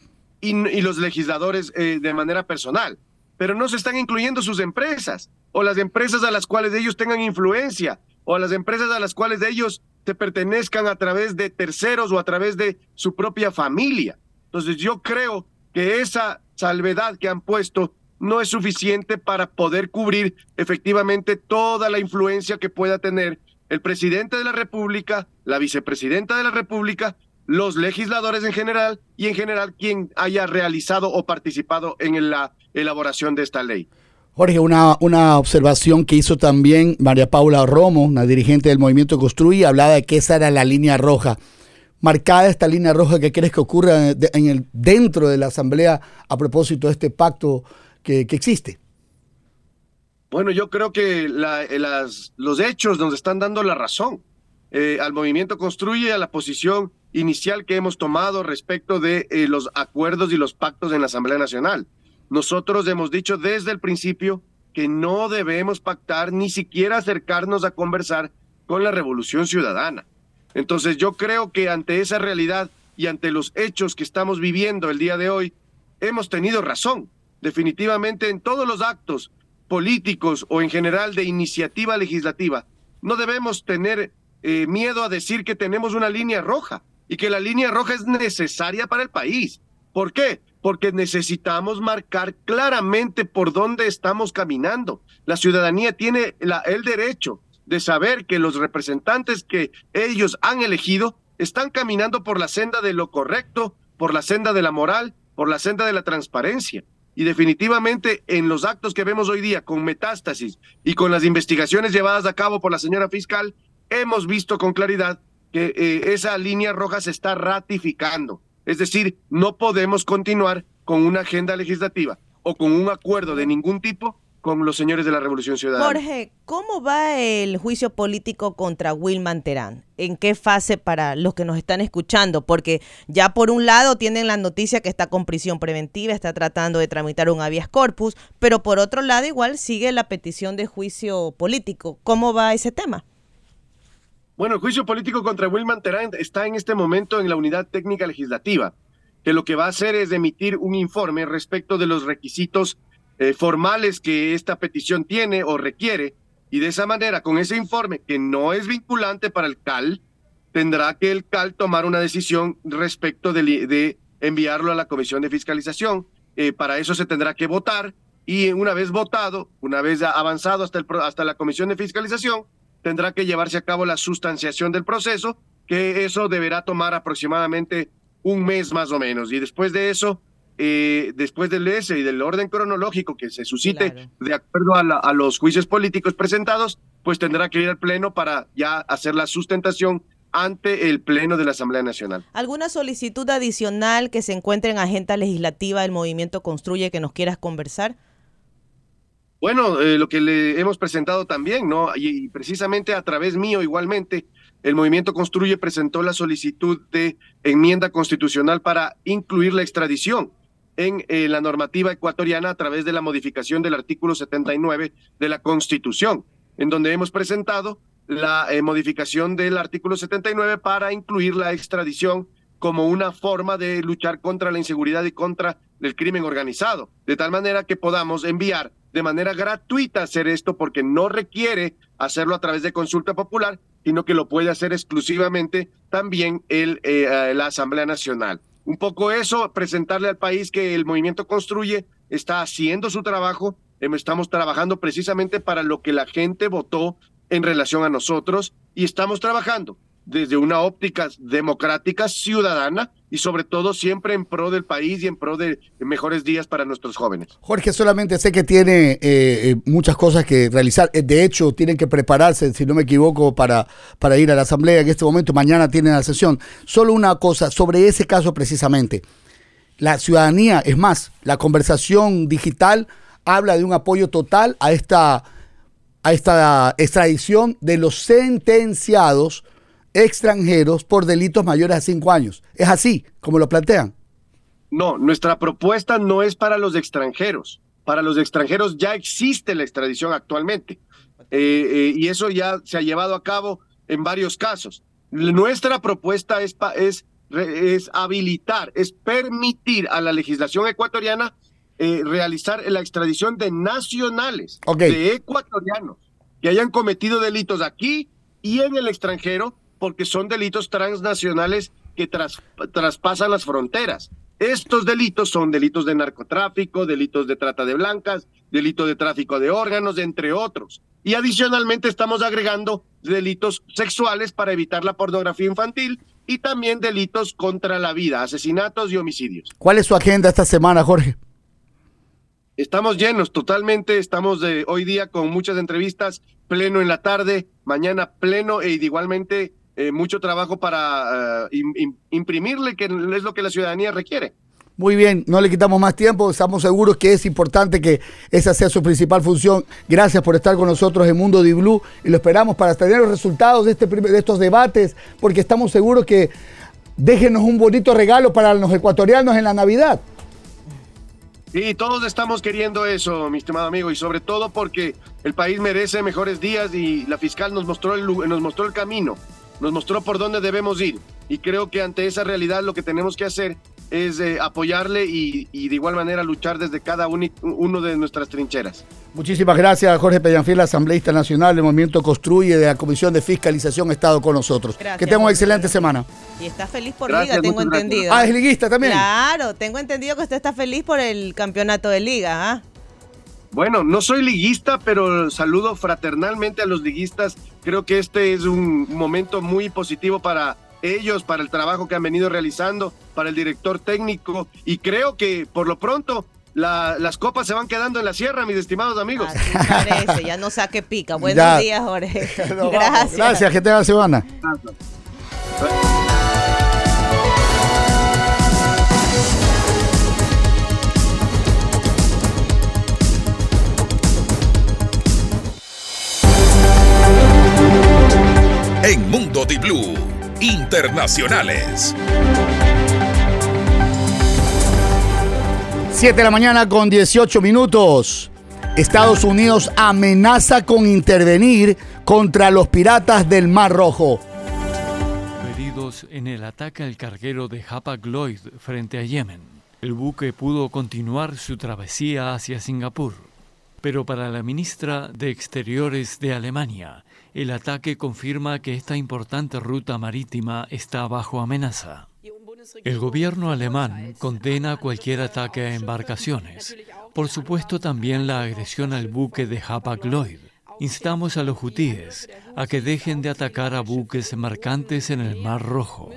y, los legisladores eh, de manera personal. Pero no se están incluyendo sus empresas o las empresas a las cuales ellos tengan influencia, o a las empresas a las cuales ellos te pertenezcan a través de terceros o a través de su propia familia. Entonces yo creo que esa salvedad que han puesto no es suficiente para poder cubrir efectivamente toda la influencia que pueda tener el presidente de la República, la vicepresidenta de la República, los legisladores en general y en general quien haya realizado o participado en la elaboración de esta ley. Jorge, una, una observación que hizo también María Paula Romo, una dirigente del movimiento Construye, hablaba de que esa era la línea roja. Marcada esta línea roja, ¿qué crees que ocurra en el, dentro de la Asamblea a propósito de este pacto que, existe? Bueno, yo creo que los hechos nos están dando la razón. Eh, al movimiento construye a la posición inicial que hemos tomado respecto de eh, los acuerdos y los pactos en la Asamblea Nacional. Nosotros hemos dicho desde el principio que no debemos pactar ni siquiera acercarnos a conversar con la revolución ciudadana. Entonces yo creo que ante esa realidad y ante los hechos que estamos viviendo el día de hoy, hemos tenido razón. Definitivamente en todos los actos políticos o en general de iniciativa legislativa, no debemos tener eh, miedo a decir que tenemos una línea roja y que la línea roja es necesaria para el país. ¿Por qué? porque necesitamos marcar claramente por dónde estamos caminando. La ciudadanía tiene el derecho de saber que los representantes que ellos han elegido están caminando por la senda de lo correcto, por la senda de la moral, por la senda de la transparencia. Y definitivamente en los actos que vemos hoy día con metástasis y con las investigaciones llevadas a cabo por la señora fiscal, hemos visto con claridad que eh, esa línea roja se está ratificando. Es decir, no podemos continuar con una agenda legislativa o con un acuerdo de ningún tipo con los señores de la Revolución Ciudadana. Jorge, ¿cómo va el juicio político contra Wilman Terán? ¿En qué fase para los que nos están escuchando? Porque ya por un lado tienen la noticia que está con prisión preventiva, está tratando de tramitar un habeas corpus, pero por otro lado igual sigue la petición de juicio político. ¿Cómo va ese tema? Bueno, el juicio político contra Wilman Terán está en este momento en la unidad técnica legislativa, que lo que va a hacer es emitir un informe respecto de los requisitos eh, formales que esta petición tiene o requiere, y de esa manera, con ese informe que no es vinculante para el CAL, tendrá que el CAL tomar una decisión respecto de, enviarlo a la Comisión de Fiscalización. Eh, para eso se tendrá que votar y una vez votado, una vez avanzado hasta, el, hasta la Comisión de Fiscalización, tendrá que llevarse a cabo la sustanciación del proceso, que eso deberá tomar aproximadamente un mes más o menos. Y después de eso, eh, después del ese y del orden cronológico que se suscite de acuerdo a, a, los juicios políticos presentados, pues tendrá que ir al Pleno para ya hacer la sustentación ante el Pleno de la Asamblea Nacional. ¿Alguna solicitud adicional que se encuentre en agenda legislativa del movimiento Construye que nos quieras conversar? Bueno, eh, lo que le hemos presentado también, ¿no? Y, precisamente a través mío igualmente, el movimiento Construye presentó la solicitud de enmienda constitucional para incluir la extradición en eh, la normativa ecuatoriana a través de la modificación del artículo 79 de la Constitución, en donde hemos presentado la eh, modificación del artículo 79 para incluir la extradición como una forma de luchar contra la inseguridad y contra el crimen organizado, de tal manera que podamos enviar de manera gratuita hacer esto porque no requiere hacerlo a través de consulta popular, sino que lo puede hacer exclusivamente también el, eh, la Asamblea Nacional. Un poco eso, presentarle al país que el movimiento construye, está haciendo su trabajo, em, estamos trabajando precisamente para lo que la gente votó en relación a nosotros y estamos trabajando desde una óptica democrática, ciudadana y sobre todo siempre en pro del país y en pro de mejores días para nuestros jóvenes. Jorge, solamente sé que tiene eh, eh, muchas cosas que realizar. Eh, de hecho, tienen que prepararse, si no me equivoco, para, para ir a la asamblea en este momento. Mañana tienen la sesión. Solo una cosa sobre ese caso precisamente. La ciudadanía, es más, la conversación digital habla de un apoyo total a esta, a esta extradición de los sentenciados extranjeros por delitos mayores a cinco años. ¿Es así como lo plantean? No, nuestra propuesta no es para los extranjeros. Para los extranjeros ya existe la extradición actualmente. Eh, eh, y eso ya se ha llevado a cabo en varios casos. Nuestra propuesta es, es, es habilitar, es permitir a la legislación ecuatoriana eh, realizar la extradición de nacionales, de ecuatorianos, que hayan cometido delitos aquí y en el extranjero porque son delitos transnacionales que traspasan las fronteras. Estos delitos son delitos de narcotráfico, delitos de trata de blancas, delitos de tráfico de órganos, entre otros. Y adicionalmente estamos agregando delitos sexuales para evitar la pornografía infantil y también delitos contra la vida, asesinatos y homicidios. ¿Cuál es su agenda esta semana, Jorge? Estamos llenos totalmente, estamos de hoy día con muchas entrevistas, pleno en la tarde, mañana pleno e igualmente eh, mucho trabajo para eh, imprimirle que es lo que la ciudadanía requiere. Muy bien, no le quitamos más tiempo, estamos seguros que es importante que esa sea su principal función. Gracias por estar con nosotros en Mundo Di Blue y lo esperamos para tener los resultados de, este, de estos debates, porque estamos seguros que déjenos un bonito regalo para los ecuatorianos en la Navidad. Sí, todos estamos queriendo eso, mi estimado amigo, y sobre todo porque el país merece mejores días y la fiscal nos mostró el, nos mostró el camino nos mostró por dónde debemos ir. Y creo que ante esa realidad lo que tenemos que hacer es eh, apoyarle y, de igual manera luchar desde cada uno de nuestras trincheras. Muchísimas gracias, Jorge Peñanfiel, asambleísta nacional del Movimiento Construye de la Comisión de Fiscalización, ha estado con nosotros. que tenga una excelente semana. Y está feliz por Liga, tengo entendido. Ah, es liguista también. Claro, tengo entendido que usted está feliz por el campeonato de Liga. ¿ah? Bueno, no soy liguista, pero saludo fraternalmente a los liguistas. Creo que este es un momento muy positivo para ellos, para el trabajo que han venido realizando, para el director técnico. Y creo que por lo pronto las copas se van quedando en la sierra, mis estimados amigos. Así parece, ya no saque pica. Buenos días, Jorge. gracias. Gracias, que tenga semana. En Mundo Di Blue Internacionales. 7 de la mañana con 18 minutos. Estados Unidos amenaza con intervenir contra los piratas del Mar Rojo. Heridos en el ataque al carguero de Hapag Lloyd frente a Yemen. El buque pudo continuar su travesía hacia Singapur. Pero para la ministra de Exteriores de Alemania, el ataque confirma que esta importante ruta marítima está bajo amenaza. El gobierno alemán condena cualquier ataque a embarcaciones, por supuesto también la agresión al buque de Hapag-Lloyd. Instamos a los hutíes a que dejen de atacar a buques mercantes en el Mar Rojo.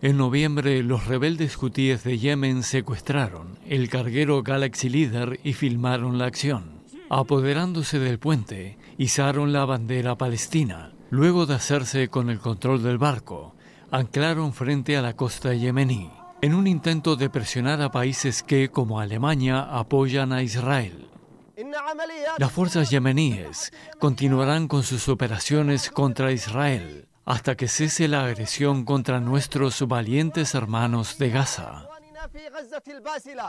En noviembre, los rebeldes hutíes de Yemen secuestraron el carguero Galaxy Leader y filmaron la acción. Apoderándose del puente, izaron la bandera palestina. Luego de hacerse con el control del barco, anclaron frente a la costa yemení, en un intento de presionar a países que, como Alemania, apoyan a Israel. Las fuerzas yemeníes continuarán con sus operaciones contra Israel hasta que cese la agresión contra nuestros valientes hermanos de Gaza.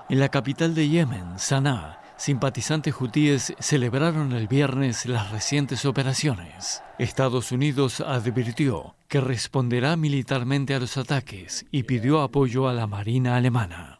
En la capital de Yemen, Sanaa, simpatizantes hutíes celebraron el viernes las recientes operaciones. Estados Unidos advirtió que responderá militarmente a los ataques y pidió apoyo a la Marina alemana.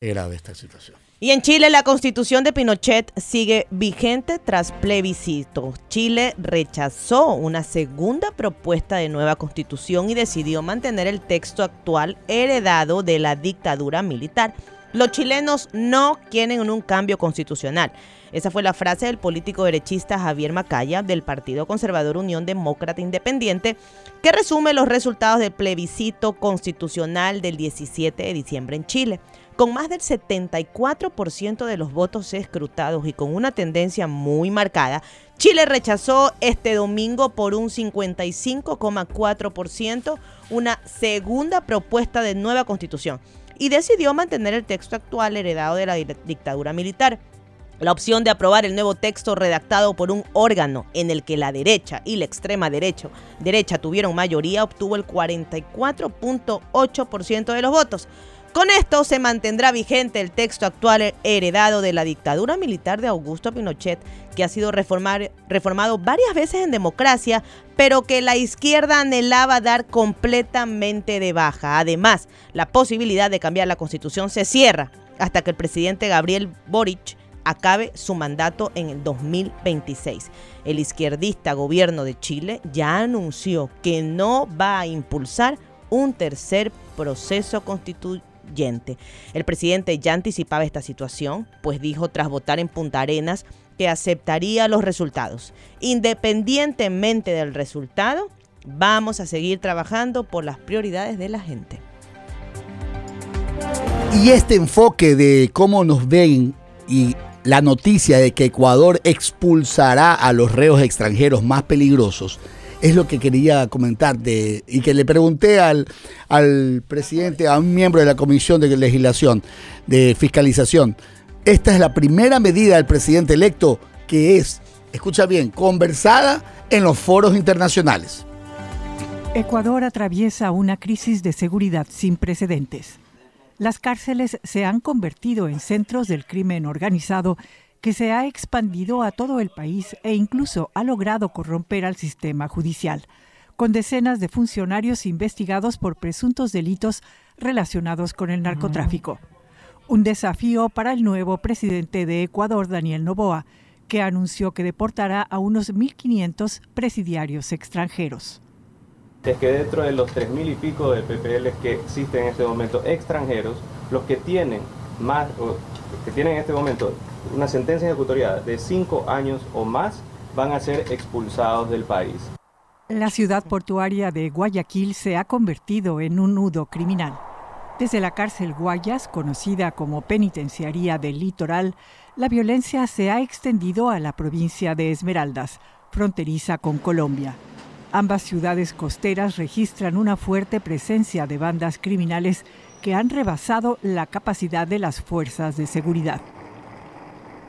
Grave esta situación. Y en Chile la constitución de Pinochet sigue vigente tras plebiscito. Chile rechazó una segunda propuesta de nueva constitución y decidió mantener el texto actual heredado de la dictadura militar Los chilenos no quieren un cambio constitucional. Esa fue la frase del político derechista Javier Macaya del Partido Conservador Unión Demócrata Independiente, que resume los resultados del plebiscito constitucional del 17 de diciembre en Chile. Con más del 74% de los votos escrutados y con una tendencia muy marcada, Chile rechazó este domingo por un 55,4% una segunda propuesta de nueva constitución y decidió mantener el texto actual heredado de la dictadura militar. La opción de aprobar el nuevo texto redactado por un órgano en el que la derecha y la extrema derecha, derecha tuvieron mayoría obtuvo el 44.8% de los votos. Con esto se mantendrá vigente el texto actual heredado de la dictadura militar de Augusto Pinochet, que ha sido reformado varias veces en democracia, pero que la izquierda anhelaba dar completamente de baja. Además, la posibilidad de cambiar la constitución se cierra hasta que el presidente Gabriel Boric acabe su mandato en el 2026. El izquierdista gobierno de Chile ya anunció que no va a impulsar un tercer proceso constitucional el presidente ya anticipaba esta situación, pues dijo tras votar en Punta Arenas que aceptaría los resultados. Independientemente del resultado, vamos a seguir trabajando por las prioridades de la gente. Y este enfoque de cómo nos ven y la noticia de que Ecuador expulsará a los reos extranjeros más peligrosos es lo que quería comentar de, y que le pregunté al, al presidente, a un miembro de la Comisión de Legislación, de Fiscalización. Esta es la primera medida del presidente electo que es, escucha bien, conversada en los foros internacionales. Ecuador atraviesa una crisis de seguridad sin precedentes. Las cárceles se han convertido en centros del crimen organizado que se ha expandido a todo el país e incluso ha logrado corromper al sistema judicial, con decenas de funcionarios investigados por presuntos delitos relacionados con el narcotráfico. Un desafío para el nuevo presidente de Ecuador, Daniel Noboa, que anunció que deportará a unos 1.500 presidiarios extranjeros. Es que dentro de los 3.000 y pico de PPL que existen en este momento extranjeros, los que tienen más, que tienen en este momento una sentencia ejecutoriada de cinco años o más van a ser expulsados del país. La ciudad portuaria de Guayaquil se ha convertido en un nudo criminal. Desde la cárcel Guayas, conocida como penitenciaría del litoral, la violencia se ha extendido a la provincia de Esmeraldas, fronteriza con Colombia. Ambas ciudades costeras registran una fuerte presencia de bandas criminales que han rebasado la capacidad de las fuerzas de seguridad.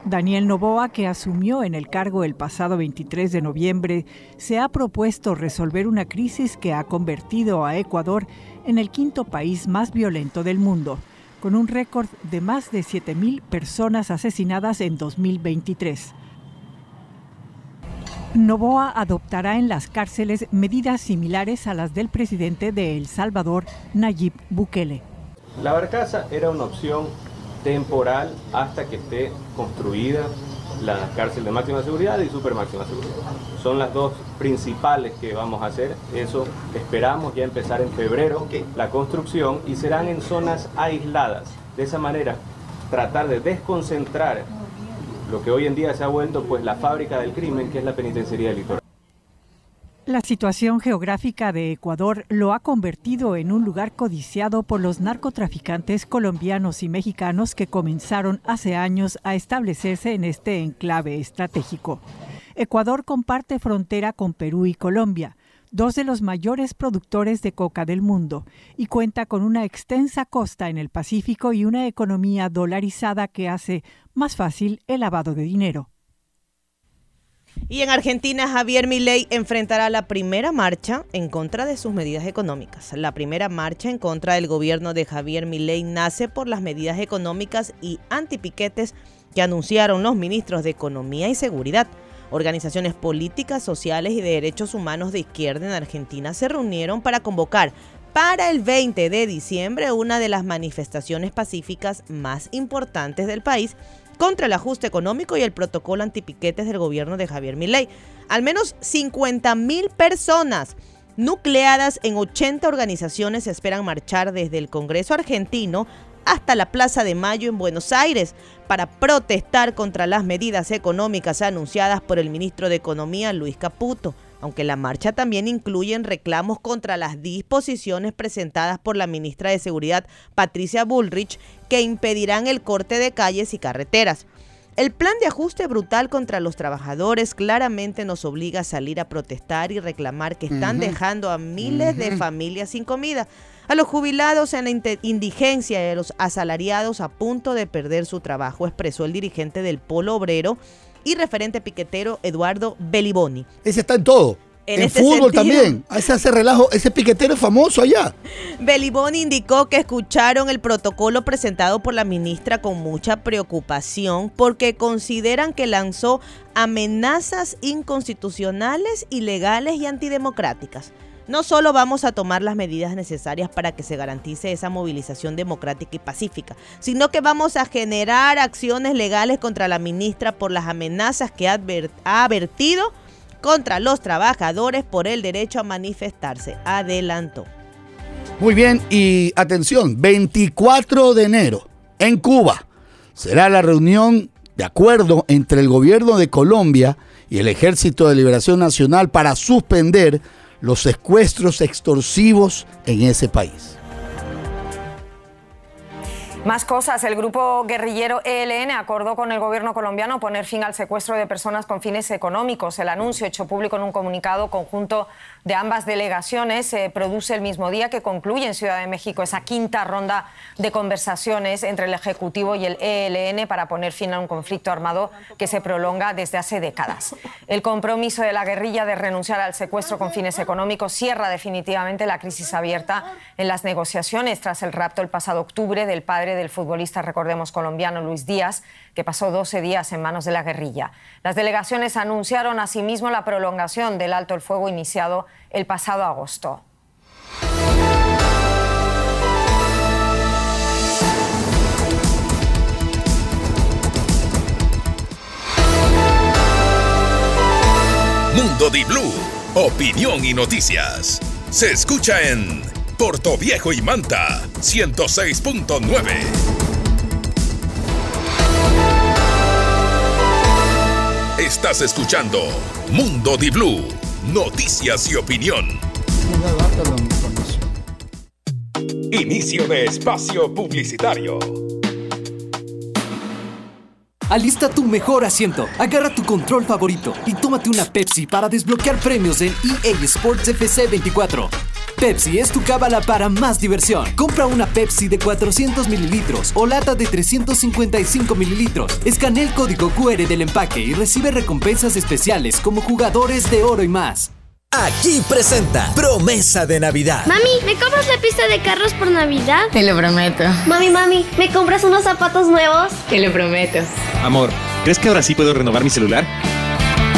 Daniel Novoa, que asumió en el cargo el pasado 23 de noviembre, se ha propuesto resolver una crisis que ha convertido a Ecuador en el quinto país más violento del mundo, con un récord de más de 7.000 personas asesinadas en 2023. Novoa adoptará en las cárceles medidas similares a las del presidente de El Salvador, Nayib Bukele. La barcaza era una opción temporal hasta que esté construida la cárcel de máxima seguridad y super máxima seguridad. Son las dos principales que vamos a hacer. Eso esperamos ya empezar en febrero la construcción y serán en zonas aisladas. De esa manera, tratar de desconcentrar lo que hoy en día se ha vuelto pues la fábrica del crimen, que es la penitenciaría del litoral. La situación geográfica de Ecuador lo ha convertido en un lugar codiciado por los narcotraficantes colombianos y mexicanos que comenzaron hace años a establecerse en este enclave estratégico. Ecuador comparte frontera con Perú y Colombia, dos de los mayores productores de coca del mundo, y cuenta con una extensa costa en el Pacífico y una economía dolarizada que hace más fácil el lavado de dinero. Y en Argentina, Javier Milei enfrentará la primera marcha en contra de sus medidas económicas. La primera marcha en contra del gobierno de Javier Milei nace por las medidas económicas y antipiquetes que anunciaron los ministros de Economía y Seguridad. Organizaciones políticas, sociales y de derechos humanos de izquierda en Argentina se reunieron para convocar para el 20 de diciembre una de las manifestaciones pacíficas más importantes del país contra el ajuste económico y el protocolo antipiquetes del gobierno de Javier Milei. Al menos 50 mil personas nucleadas en 80 organizaciones esperan marchar desde el Congreso argentino hasta la Plaza de Mayo en Buenos Aires para protestar contra las medidas económicas anunciadas por el ministro de Economía Luis Caputo aunque la marcha también incluye reclamos contra las disposiciones presentadas por la ministra de Seguridad Patricia Bullrich que impedirán el corte de calles y carreteras. El plan de ajuste brutal contra los trabajadores claramente nos obliga a salir a protestar y reclamar que están dejando a miles de familias sin comida, a los jubilados en la indigencia y a los asalariados a punto de perder su trabajo, expresó el dirigente del Polo Obrero y referente piquetero Eduardo Beliboni. Ese está en todo. En, este fútbol también. Ese hace relajo. Ese piquetero es famoso allá. Beliboni indicó que escucharon el protocolo presentado por la ministra con mucha preocupación porque consideran que lanzó amenazas inconstitucionales, ilegales y antidemocráticas. No solo vamos a tomar las medidas necesarias para que se garantice esa movilización democrática y pacífica, sino que vamos a generar acciones legales contra la ministra por las amenazas que ha advertido contra los trabajadores por el derecho a manifestarse. Adelantó. Muy bien, y atención, 24 de enero en Cuba será la reunión de acuerdo entre el gobierno de Colombia y el Ejército de Liberación Nacional para suspender los secuestros extorsivos en ese país. Más cosas. El grupo guerrillero ELN acordó con el gobierno colombiano poner fin al secuestro de personas con fines económicos. El anuncio hecho público en un comunicado conjunto de ambas delegaciones se produce el mismo día que concluye en Ciudad de México esa quinta ronda de conversaciones entre el Ejecutivo y el ELN para poner fin a un conflicto armado que se prolonga desde hace décadas. El compromiso de la guerrilla de renunciar al secuestro con fines económicos cierra definitivamente la crisis abierta en las negociaciones tras el rapto el pasado octubre del padre del futbolista, recordemos, colombiano Luis Díaz, que pasó 12 días en manos de la guerrilla. Las delegaciones anunciaron asimismo la prolongación del alto el fuego iniciado el pasado agosto. Mundo Di Blue, opinión y noticias. Se escucha en Puerto Viejo y Manta, 106.9. Estás escuchando Mundo Di Blue, noticias y opinión. Inicio de espacio publicitario. Alista tu mejor asiento, agarra tu control favorito y tómate una Pepsi para desbloquear premios en EA Sports FC 24. Pepsi es tu cábala para más diversión. Compra una Pepsi de 400 mililitros o lata de 355 mililitros. Escanea el código QR del empaque y recibe recompensas especiales como jugadores de oro y más. Aquí presenta Promesa de Navidad. Mami, ¿me compras la pista de carros por Navidad? Te lo prometo. Mami, mami, ¿me compras unos zapatos nuevos? Te lo prometo. Amor, ¿crees que ahora sí puedo renovar mi celular?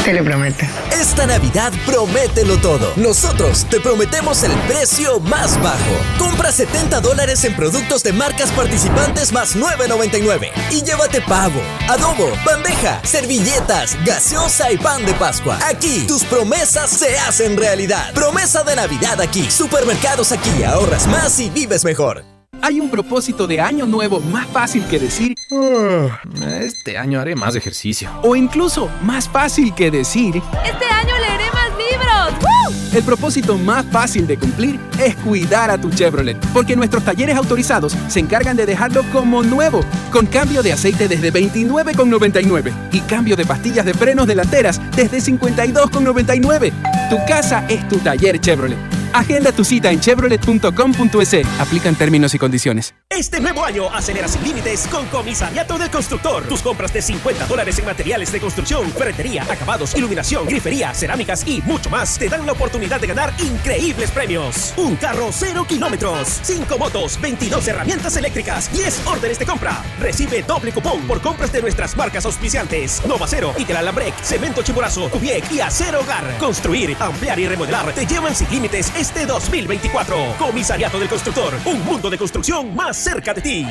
Te lo prometo. Esta Navidad promételo todo. Nosotros te prometemos el precio más bajo. Compra 70 dólares en productos de marcas participantes más 9.99 y llévate pavo, adobo, bandeja, servilletas, gaseosa y pan de Pascua. Aquí tus promesas se hacen realidad. Promesa de Navidad aquí. Supermercados aquí. Ahorras más y vives mejor. Hay un propósito de año nuevo más fácil que decir, ah, este año haré más ejercicio. O incluso más fácil que decir, este año leeré más libros. El propósito más fácil de cumplir es cuidar a tu Chevrolet, porque nuestros talleres autorizados se encargan de dejarlo como nuevo, con cambio de aceite desde 29,99 y cambio de pastillas de frenos delanteras desde 52,99. Tu casa es tu taller Chevrolet. Agenda tu cita en chevrolet.com.es. Aplican términos y condiciones. Este nuevo año acelera sin límites con Comisariato del Constructor. Tus compras de 50 dólares en materiales de construcción, ferretería, acabados, iluminación, grifería, cerámicas y mucho más te dan la oportunidad de ganar increíbles premios. Un carro cero kilómetros, 5 motos, 22 herramientas eléctricas, 10 órdenes de compra. Recibe doble cupón por compras de nuestras marcas auspiciantes. Nova Cero, Alambrec, Cemento Chimborazo, Cubiec y Acero Hogar. Construir, ampliar y remodelar te llevan sin límites este 2024. Comisariato del Constructor, un mundo de construcción más cerca de ti.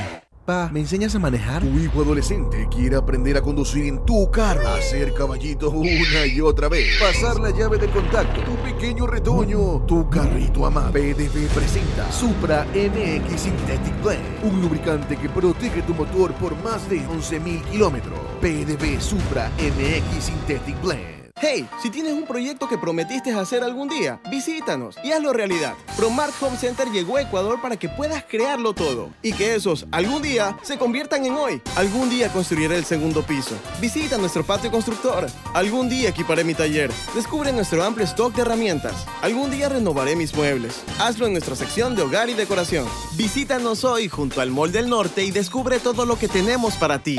Pa, ¿me enseñas a manejar? Tu hijo adolescente quiere aprender a conducir en tu carro, hacer caballitos una y otra vez, pasar la llave de contacto, tu pequeño retoño, tu carrito amado. PDV presenta Supra NX Synthetic Blend, un lubricante que protege tu motor por más de 11.000 kilómetros. PDV Supra NX Synthetic Blend. Hey, si tienes un proyecto que prometiste hacer algún día, visítanos y hazlo realidad. Promart Home Center llegó a Ecuador para que puedas crearlo todo y que esos algún día se conviertan en hoy. Algún día construiré el segundo piso. Visita nuestro patio constructor. Algún día equiparé mi taller. Descubre nuestro amplio stock de herramientas. Algún día renovaré mis muebles. Hazlo en nuestra sección de hogar y decoración. Visítanos hoy junto al Mall del Norte y descubre todo lo que tenemos para ti.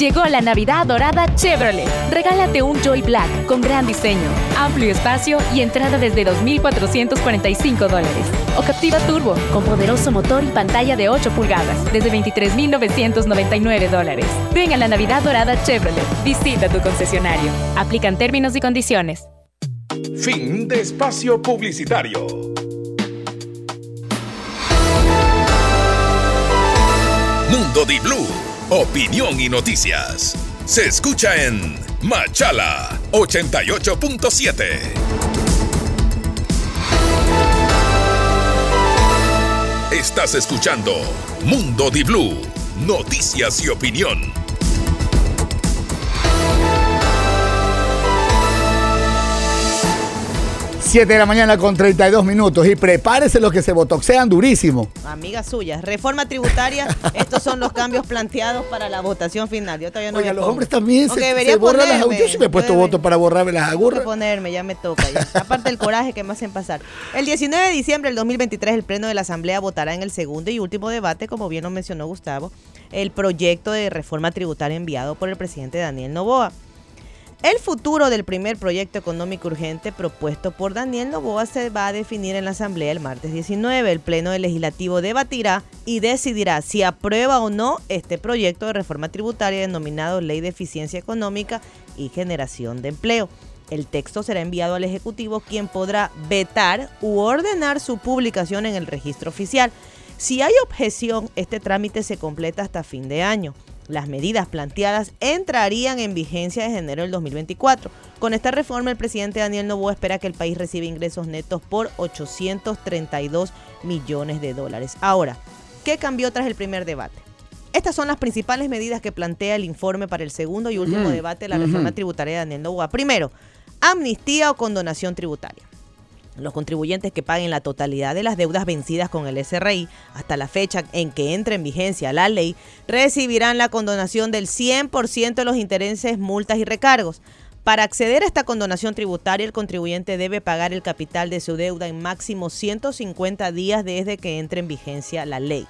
Llegó la Navidad Dorada Chevrolet. Regálate un Joy Black con gran diseño, amplio espacio y entrada desde 2.445 dólares. O Captiva Turbo con poderoso motor y pantalla de 8 pulgadas desde 23.999 dólares. Ven a la Navidad Dorada Chevrolet. Visita tu concesionario. Aplican términos y condiciones. Fin de espacio publicitario. Mundo Di Blue opinión y noticias. Se escucha en Machala 88.7. Estás escuchando Mundo Di Blue, noticias y opinión. 7 de la mañana con 32 minutos y prepárese los que se botoxean durísimo. Amigas suyas, reforma tributaria, estos son los cambios planteados para la votación final. Yo todavía no Oye, los hombres también se, se borran las Yo sí me he puesto voto para borrarme las agurras. ponerme, ya me toca. Aparte del coraje que me hacen pasar. El 19 de diciembre del 2023 el Pleno de la Asamblea votará en el segundo y último debate, como bien lo mencionó Gustavo, el proyecto de reforma tributaria enviado por el presidente Daniel Novoa. El futuro del primer proyecto económico urgente propuesto por Daniel Novoa se va a definir en la Asamblea el martes 19. El Pleno Legislativo debatirá y decidirá si aprueba o no este proyecto de reforma tributaria denominado Ley de Eficiencia Económica y Generación de Empleo. El texto será enviado al Ejecutivo, quien podrá vetar u ordenar su publicación en el registro oficial. Si hay objeción, este trámite se completa hasta fin de año. Las medidas planteadas entrarían en vigencia desde enero del 2024. Con esta reforma, el presidente Daniel Novoa espera que el país reciba ingresos netos por 832 millones de dólares. Ahora, ¿qué cambió tras el primer debate? Estas son las principales medidas que plantea el informe para el segundo y último debate de la reforma tributaria de Daniel Novoa. Primero, amnistía o condonación tributaria. Los contribuyentes que paguen la totalidad de las deudas vencidas con el SRI hasta la fecha en que entre en vigencia la ley recibirán la condonación del 100% de los intereses, multas y recargos. Para acceder a esta condonación tributaria, el contribuyente debe pagar el capital de su deuda en máximo 150 días desde que entre en vigencia la ley.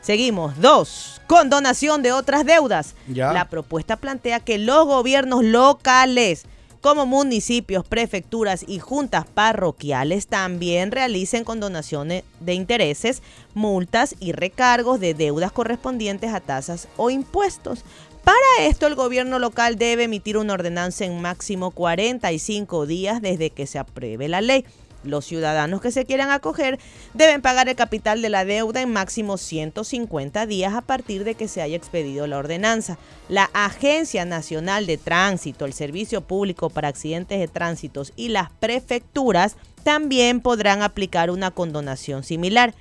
Seguimos. Dos, condonación de otras deudas. La propuesta plantea que los gobiernos locales como municipios, prefecturas y juntas parroquiales también realicen condonaciones de intereses, multas y recargos de deudas correspondientes a tasas o impuestos. Para esto, el gobierno local debe emitir una ordenanza en máximo 45 días desde que se apruebe la ley. Los ciudadanos que se quieran acoger deben pagar el capital de la deuda en máximo 150 días a partir de que se haya expedido la ordenanza. La Agencia Nacional de Tránsito, el Servicio Público para Accidentes de Tránsitos y las prefecturas también podrán aplicar una condonación similar.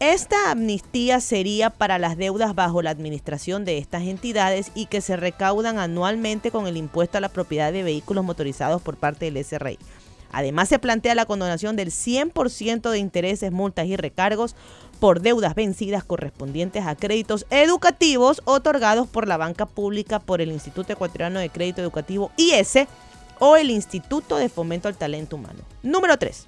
Esta amnistía sería para las deudas bajo la administración de estas entidades y que se recaudan anualmente con el impuesto a la propiedad de vehículos motorizados por parte del SRI. Además, se plantea la condonación del 100% de intereses, multas y recargos por deudas vencidas correspondientes a créditos educativos otorgados por la banca pública por el Instituto Ecuatoriano de Crédito Educativo IS o el Instituto de Fomento al Talento Humano. Número 3.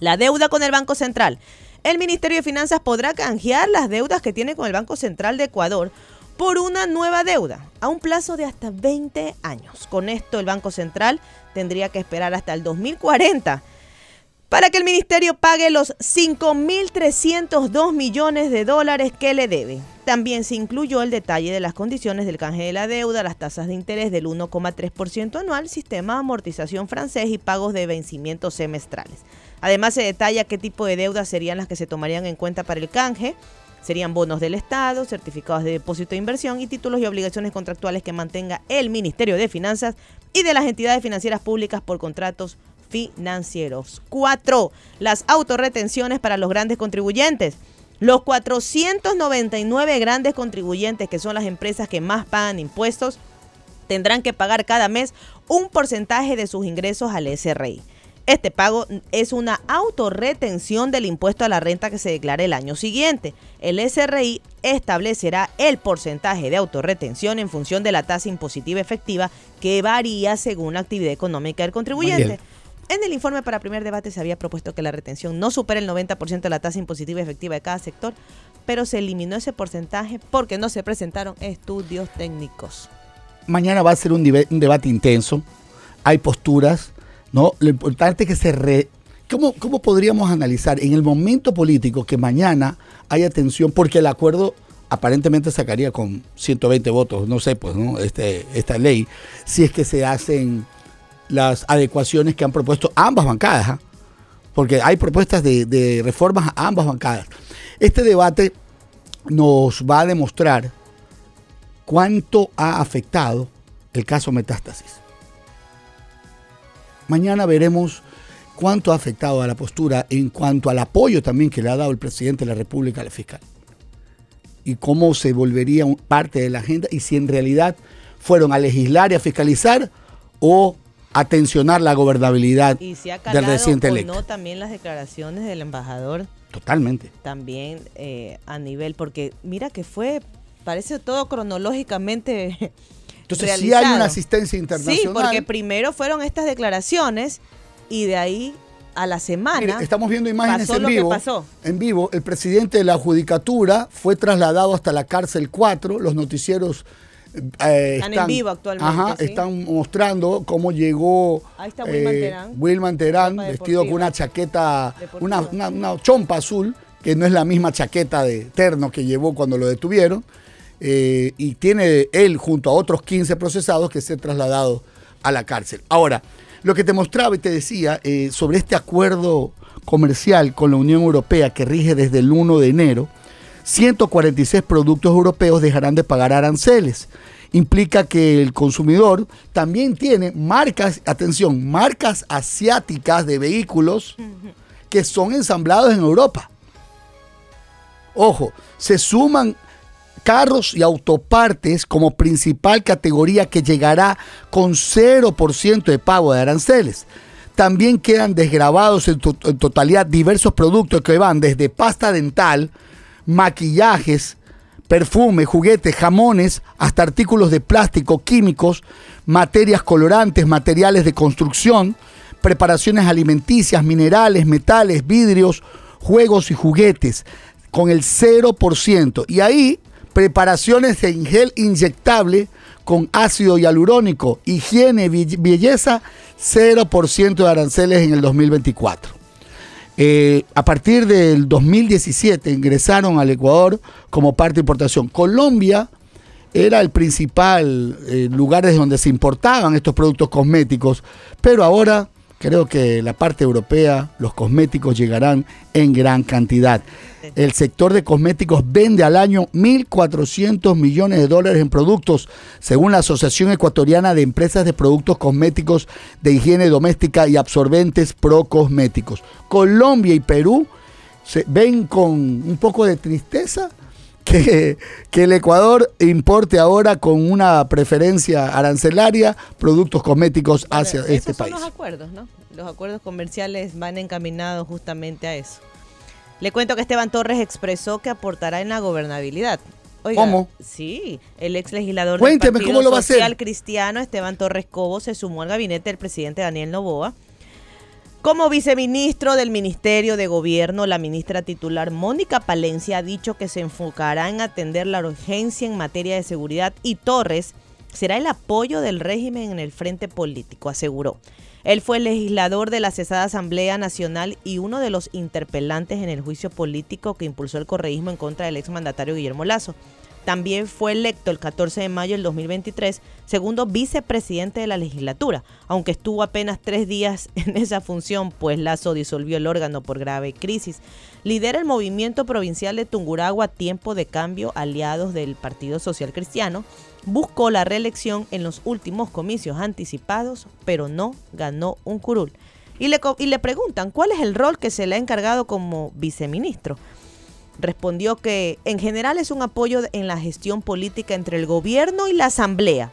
La deuda con el Banco Central. el Ministerio de Finanzas podrá canjear las deudas que tiene con el Banco Central de Ecuador por una nueva deuda a un plazo de hasta 20 años. Con esto el Banco Central tendría que esperar hasta el 2040 para que el ministerio pague los 5.302 millones de dólares que le debe. También se incluyó el detalle de las condiciones del canje de la deuda, las tasas de interés del 1,3% anual, sistema de amortización francés y pagos de vencimientos semestrales. Además se detalla qué tipo de deudas serían las que se tomarían en cuenta para el canje. Serían bonos del Estado, certificados de depósito de inversión y títulos y obligaciones contractuales que mantenga el Ministerio de Finanzas y de las entidades financieras públicas por contratos financieros. Cuatro, las autorretenciones para los grandes contribuyentes. Los 499 grandes contribuyentes, que son las empresas que más pagan impuestos, tendrán que pagar cada mes un porcentaje de sus ingresos al SRI. Este pago es una autorretención del impuesto a la renta que se declare el año siguiente. El SRI establecerá el porcentaje de autorretención en función de la tasa impositiva efectiva que varía según la actividad económica del contribuyente. En el informe para primer debate se había propuesto que la retención no supere el 90% de la tasa impositiva efectiva de cada sector, pero se eliminó ese porcentaje porque no se presentaron estudios técnicos. Mañana va a ser un, debate intenso, hay posturas, ¿no? Lo importante es que se... Re ¿Cómo, ¿Cómo podríamos analizar en el momento político que mañana haya tensión? Porque el acuerdo aparentemente sacaría con 120 votos, no sé, pues, ¿no? Este, esta ley, si es que se hacen las adecuaciones que han propuesto ambas bancadas, ¿ah? porque hay propuestas de, reformas a ambas bancadas. Este debate nos va a demostrar cuánto ha afectado el caso Metástasis. Mañana veremos cuánto ha afectado a la postura en cuanto al apoyo también que le ha dado el presidente de la República al fiscal. Y cómo se volvería parte de la agenda y si en realidad fueron a legislar y a fiscalizar o atencionar la gobernabilidad del reciente electo. no también las declaraciones del embajador. Totalmente. También eh, a nivel, porque mira que fue, parece todo cronológicamente. Entonces sí hay una asistencia internacional. Sí, porque primero fueron estas declaraciones y de ahí a la semana. estamos viendo imágenes en vivo. En vivo, el presidente de la Judicatura fue trasladado hasta la cárcel 4. Los noticieros eh, están, en vivo actualmente. Están mostrando cómo llegó Ahí está Wilman eh, Terán, Wilman Terán vestido con una chaqueta, una, una, chompa azul, que no es la misma chaqueta de terno que llevó cuando lo detuvieron. Eh, y tiene él junto a otros 15 procesados que se trasladado a la cárcel. Ahora, lo que te mostraba y te decía sobre este acuerdo comercial con la Unión Europea que rige desde el 1 de enero, 146 productos europeos dejarán de pagar aranceles. Implica que el consumidor también tiene marcas, atención, marcas asiáticas de vehículos que son ensamblados en Europa. Ojo, se suman carros y autopartes como principal categoría que llegará con 0% de pago de aranceles. También quedan desgrabados en, en, totalidad diversos productos que van desde pasta dental, maquillajes, perfume, juguetes, jamones, hasta artículos de plástico, químicos, materias colorantes, materiales de construcción, preparaciones alimenticias, minerales, metales, vidrios, juegos y juguetes, con el 0%. Y ahí, preparaciones en gel inyectable con ácido hialurónico, higiene, belleza, 0% de aranceles en el 2024. Eh, a partir del 2017 ingresaron al Ecuador como parte de importación. Colombia era el principal eh, lugar donde se importaban estos productos cosméticos, pero ahora creo que la parte europea, los cosméticos llegarán en gran cantidad. El sector de cosméticos vende al año 1.400 millones de dólares en productos, según la Asociación Ecuatoriana de Empresas de Productos Cosméticos de Higiene Doméstica y Absorbentes Pro Cosméticos. Colombia y Perú ven con un poco de tristeza que, que, el Ecuador importe ahora con una preferencia arancelaria productos cosméticos hacia este país. Son los acuerdos, ¿no? Los acuerdos comerciales van encaminados justamente a eso. Le cuento que Esteban Torres expresó que aportará en la gobernabilidad. ¿Cómo? Sí, el ex legislador del Partido Social Cristiano Esteban Torres Cobo se sumó al gabinete del presidente Daniel Novoa Como viceministro del Ministerio de Gobierno, la ministra titular Mónica Palencia ha dicho que se enfocará en atender la urgencia en materia de seguridad y Torres será el apoyo del régimen en el frente político, aseguró. Él fue legislador de la cesada Asamblea Nacional y uno de los interpelantes en el juicio político que impulsó el correísmo en contra del exmandatario Guillermo Lazo. También fue electo el 14 de mayo del 2023 segundo vicepresidente de la legislatura, aunque estuvo apenas tres días en esa función, pues Lazo disolvió el órgano por grave crisis. Lidera el movimiento provincial de Tunguragua Tiempo de Cambio, aliados del Partido Social Cristiano. Buscó la reelección en los últimos comicios anticipados, pero no ganó un curul. Y le, y le preguntan cuál es el rol que se le ha encargado como viceministro respondió que en general es un apoyo en la gestión política entre el gobierno y la asamblea,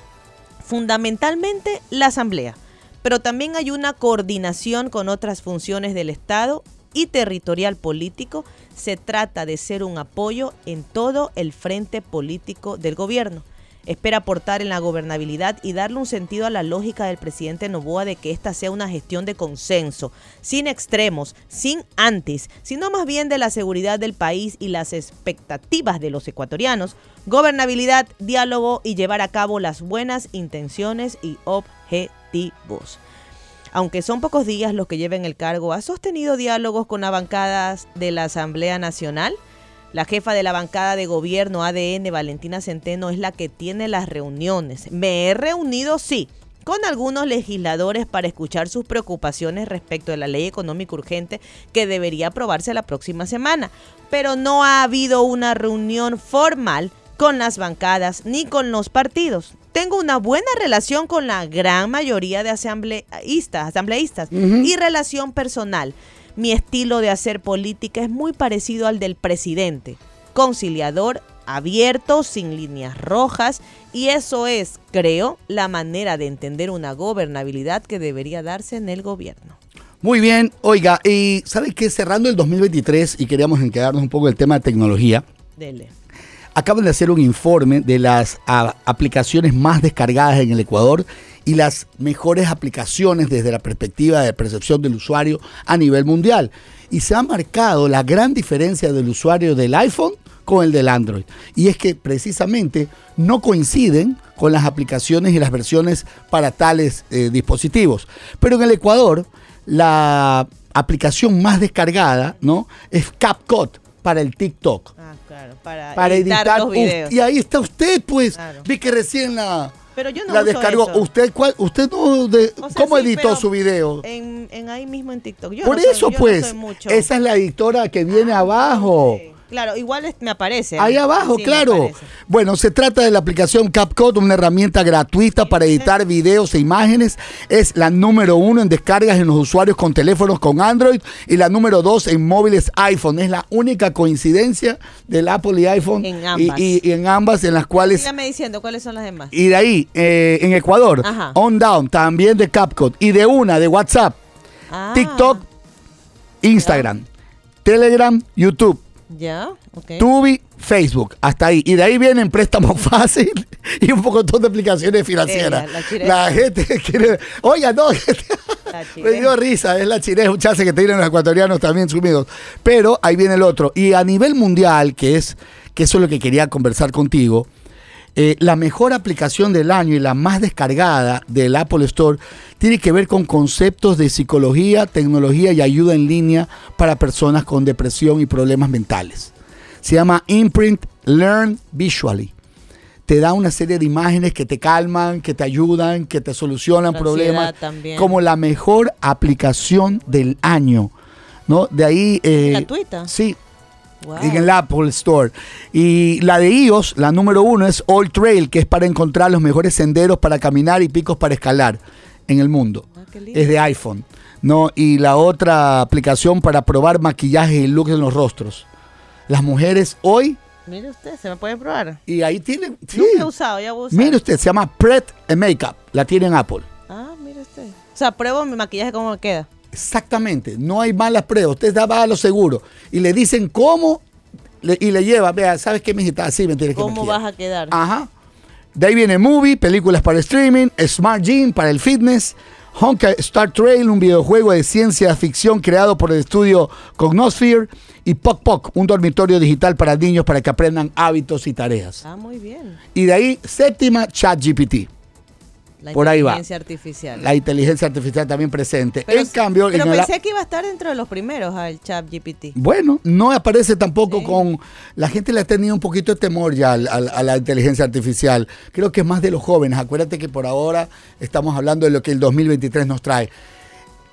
fundamentalmente la asamblea, pero también hay una coordinación con otras funciones del Estado y territorial político. Se trata de ser un apoyo en todo el frente político del gobierno. Espera aportar en la gobernabilidad y darle un sentido a la lógica del presidente Novoa de que esta sea una gestión de consenso, sin extremos, sin antes, sino más bien de la seguridad del país y las expectativas de los ecuatorianos, gobernabilidad, diálogo y llevar a cabo las buenas intenciones y objetivos. Aunque son pocos días los que lleven el cargo, ha sostenido diálogos con las de la Asamblea Nacional la jefa de la bancada de gobierno ADN, Valentina Centeno, es la que tiene las reuniones. Me he reunido, sí, con algunos legisladores para escuchar sus preocupaciones respecto de la ley económica urgente que debería aprobarse la próxima semana, pero no ha habido una reunión formal con las bancadas ni con los partidos. Tengo una buena relación con la gran mayoría de asambleístas, asambleístas y relación personal mi estilo de hacer política es muy parecido al del presidente, conciliador, abierto, sin líneas rojas, y eso es, creo, la manera de entender una gobernabilidad que debería darse en el gobierno. Muy bien, oiga, y ¿sabes qué? Cerrando el 2023 y queríamos quedarnos un poco el tema de tecnología. Dele. Acaban de hacer un informe de las aplicaciones más descargadas en el Ecuador y las mejores aplicaciones desde la perspectiva de percepción del usuario a nivel mundial. Y se ha marcado la gran diferencia del usuario del iPhone con el del Android. Y es que precisamente no coinciden con las aplicaciones y las versiones para tales eh, dispositivos. Pero en el Ecuador, la aplicación más descargada ¿no? es CapCut para el TikTok. Ah, claro, para, editar, los videos. Y ahí está usted, pues. Vi que recién la pero yo no la descargó. ¿Usted cuál, usted no de, cómo editó su video? En, en, ahí mismo en TikTok. Por eso pues, esa es la editora que viene ah, abajo. Claro, igual me aparece. Ahí abajo, claro. Bueno, se trata de la aplicación CapCut, una herramienta gratuita para editar videos e imágenes. Es la número uno en descargas en los usuarios con teléfonos con Android y la número dos en móviles iPhone. Es la única coincidencia del Apple y iPhone. En ambas. Y, en ambas en las cuales... Sígame diciendo cuáles son las demás. Y de ahí, eh, en Ecuador, On Down, también de CapCut. Y de una, de WhatsApp, ah. TikTok, Instagram, Telegram, YouTube. Ya, ok. Tubi, Facebook, hasta ahí. Y de ahí vienen préstamos fácil y un poco de aplicaciones financieras. la, gente quiere. Oiga, no. me dio risa, es la chile, un chance que tienen los ecuatorianos también sumidos. Pero ahí viene el otro. Y a nivel mundial, que es que eso es lo que quería conversar contigo. Eh, la mejor aplicación del año y la más descargada del Apple Store tiene que ver con conceptos de psicología, tecnología y ayuda en línea para personas con depresión y problemas mentales. Se llama Imprint Learn Visually. Te da una serie de imágenes que te calman, que te ayudan, que te solucionan problemas. Como la mejor aplicación del año. ¿no? De ahí. Eh, ¿Gratuita? Sí, en el Apple Store. Y la de iOS, la número uno, es All Trail, que es para encontrar los mejores senderos para caminar y picos para escalar en el mundo. Ah, es de iPhone. ¿no? Y la otra aplicación para probar maquillaje y looks en los rostros. Las mujeres hoy. Mire usted, se me puede probar. Y ahí tienen. Sí. he usado, ya voy Mire usted, se llama Pret Makeup. La tiene en Apple. Ah, mire usted. O sea, pruebo mi maquillaje cómo me queda. Exactamente, no hay malas pruebas. Usted va a lo seguro y le dicen cómo y le lleva, vea, ¿sabes qué, mijita? Así me tienes que ¿Cómo vas a quedar? Ajá. De ahí viene Movie, películas para streaming, Smart Gym para el fitness, Honka Star Trail, un videojuego de ciencia ficción creado por el estudio Cognosphere, y Poc Poc, un dormitorio digital para niños para que aprendan hábitos y tareas. Ah, muy bien. Y de ahí, séptima, ChatGPT. La Por ahí va. inteligencia artificial. La inteligencia artificial también presente. en cambio, pero pensé que iba a estar dentro de los primeros al chat GPT. Bueno, no aparece tampoco con. La gente le ha tenido un poquito de temor ya a, a, la inteligencia artificial. Creo que es más de los jóvenes. Acuérdate que por ahora estamos hablando de lo que el 2023 nos trae.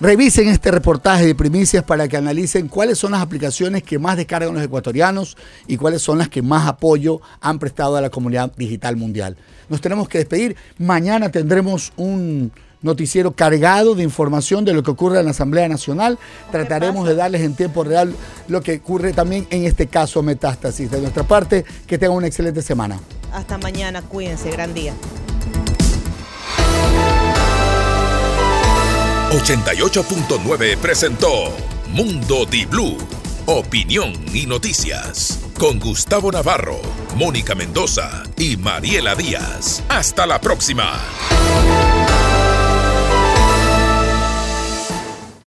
Revisen este reportaje de primicias para que analicen cuáles son las aplicaciones que más descargan los ecuatorianos y cuáles son las que más apoyo han prestado a la comunidad digital mundial. Nos tenemos que despedir. Mañana tendremos un noticiero cargado de información de lo que ocurre en la Asamblea Nacional. Trataremos de darles en tiempo real lo que ocurre también en este caso Metástasis. De nuestra parte, que tengan una excelente semana. Hasta mañana, cuídense, gran día. 88.9 presentó Mundo Di Blue. Opinión y noticias. Con Gustavo Navarro, Mónica Mendoza y Mariela Díaz. Hasta la próxima.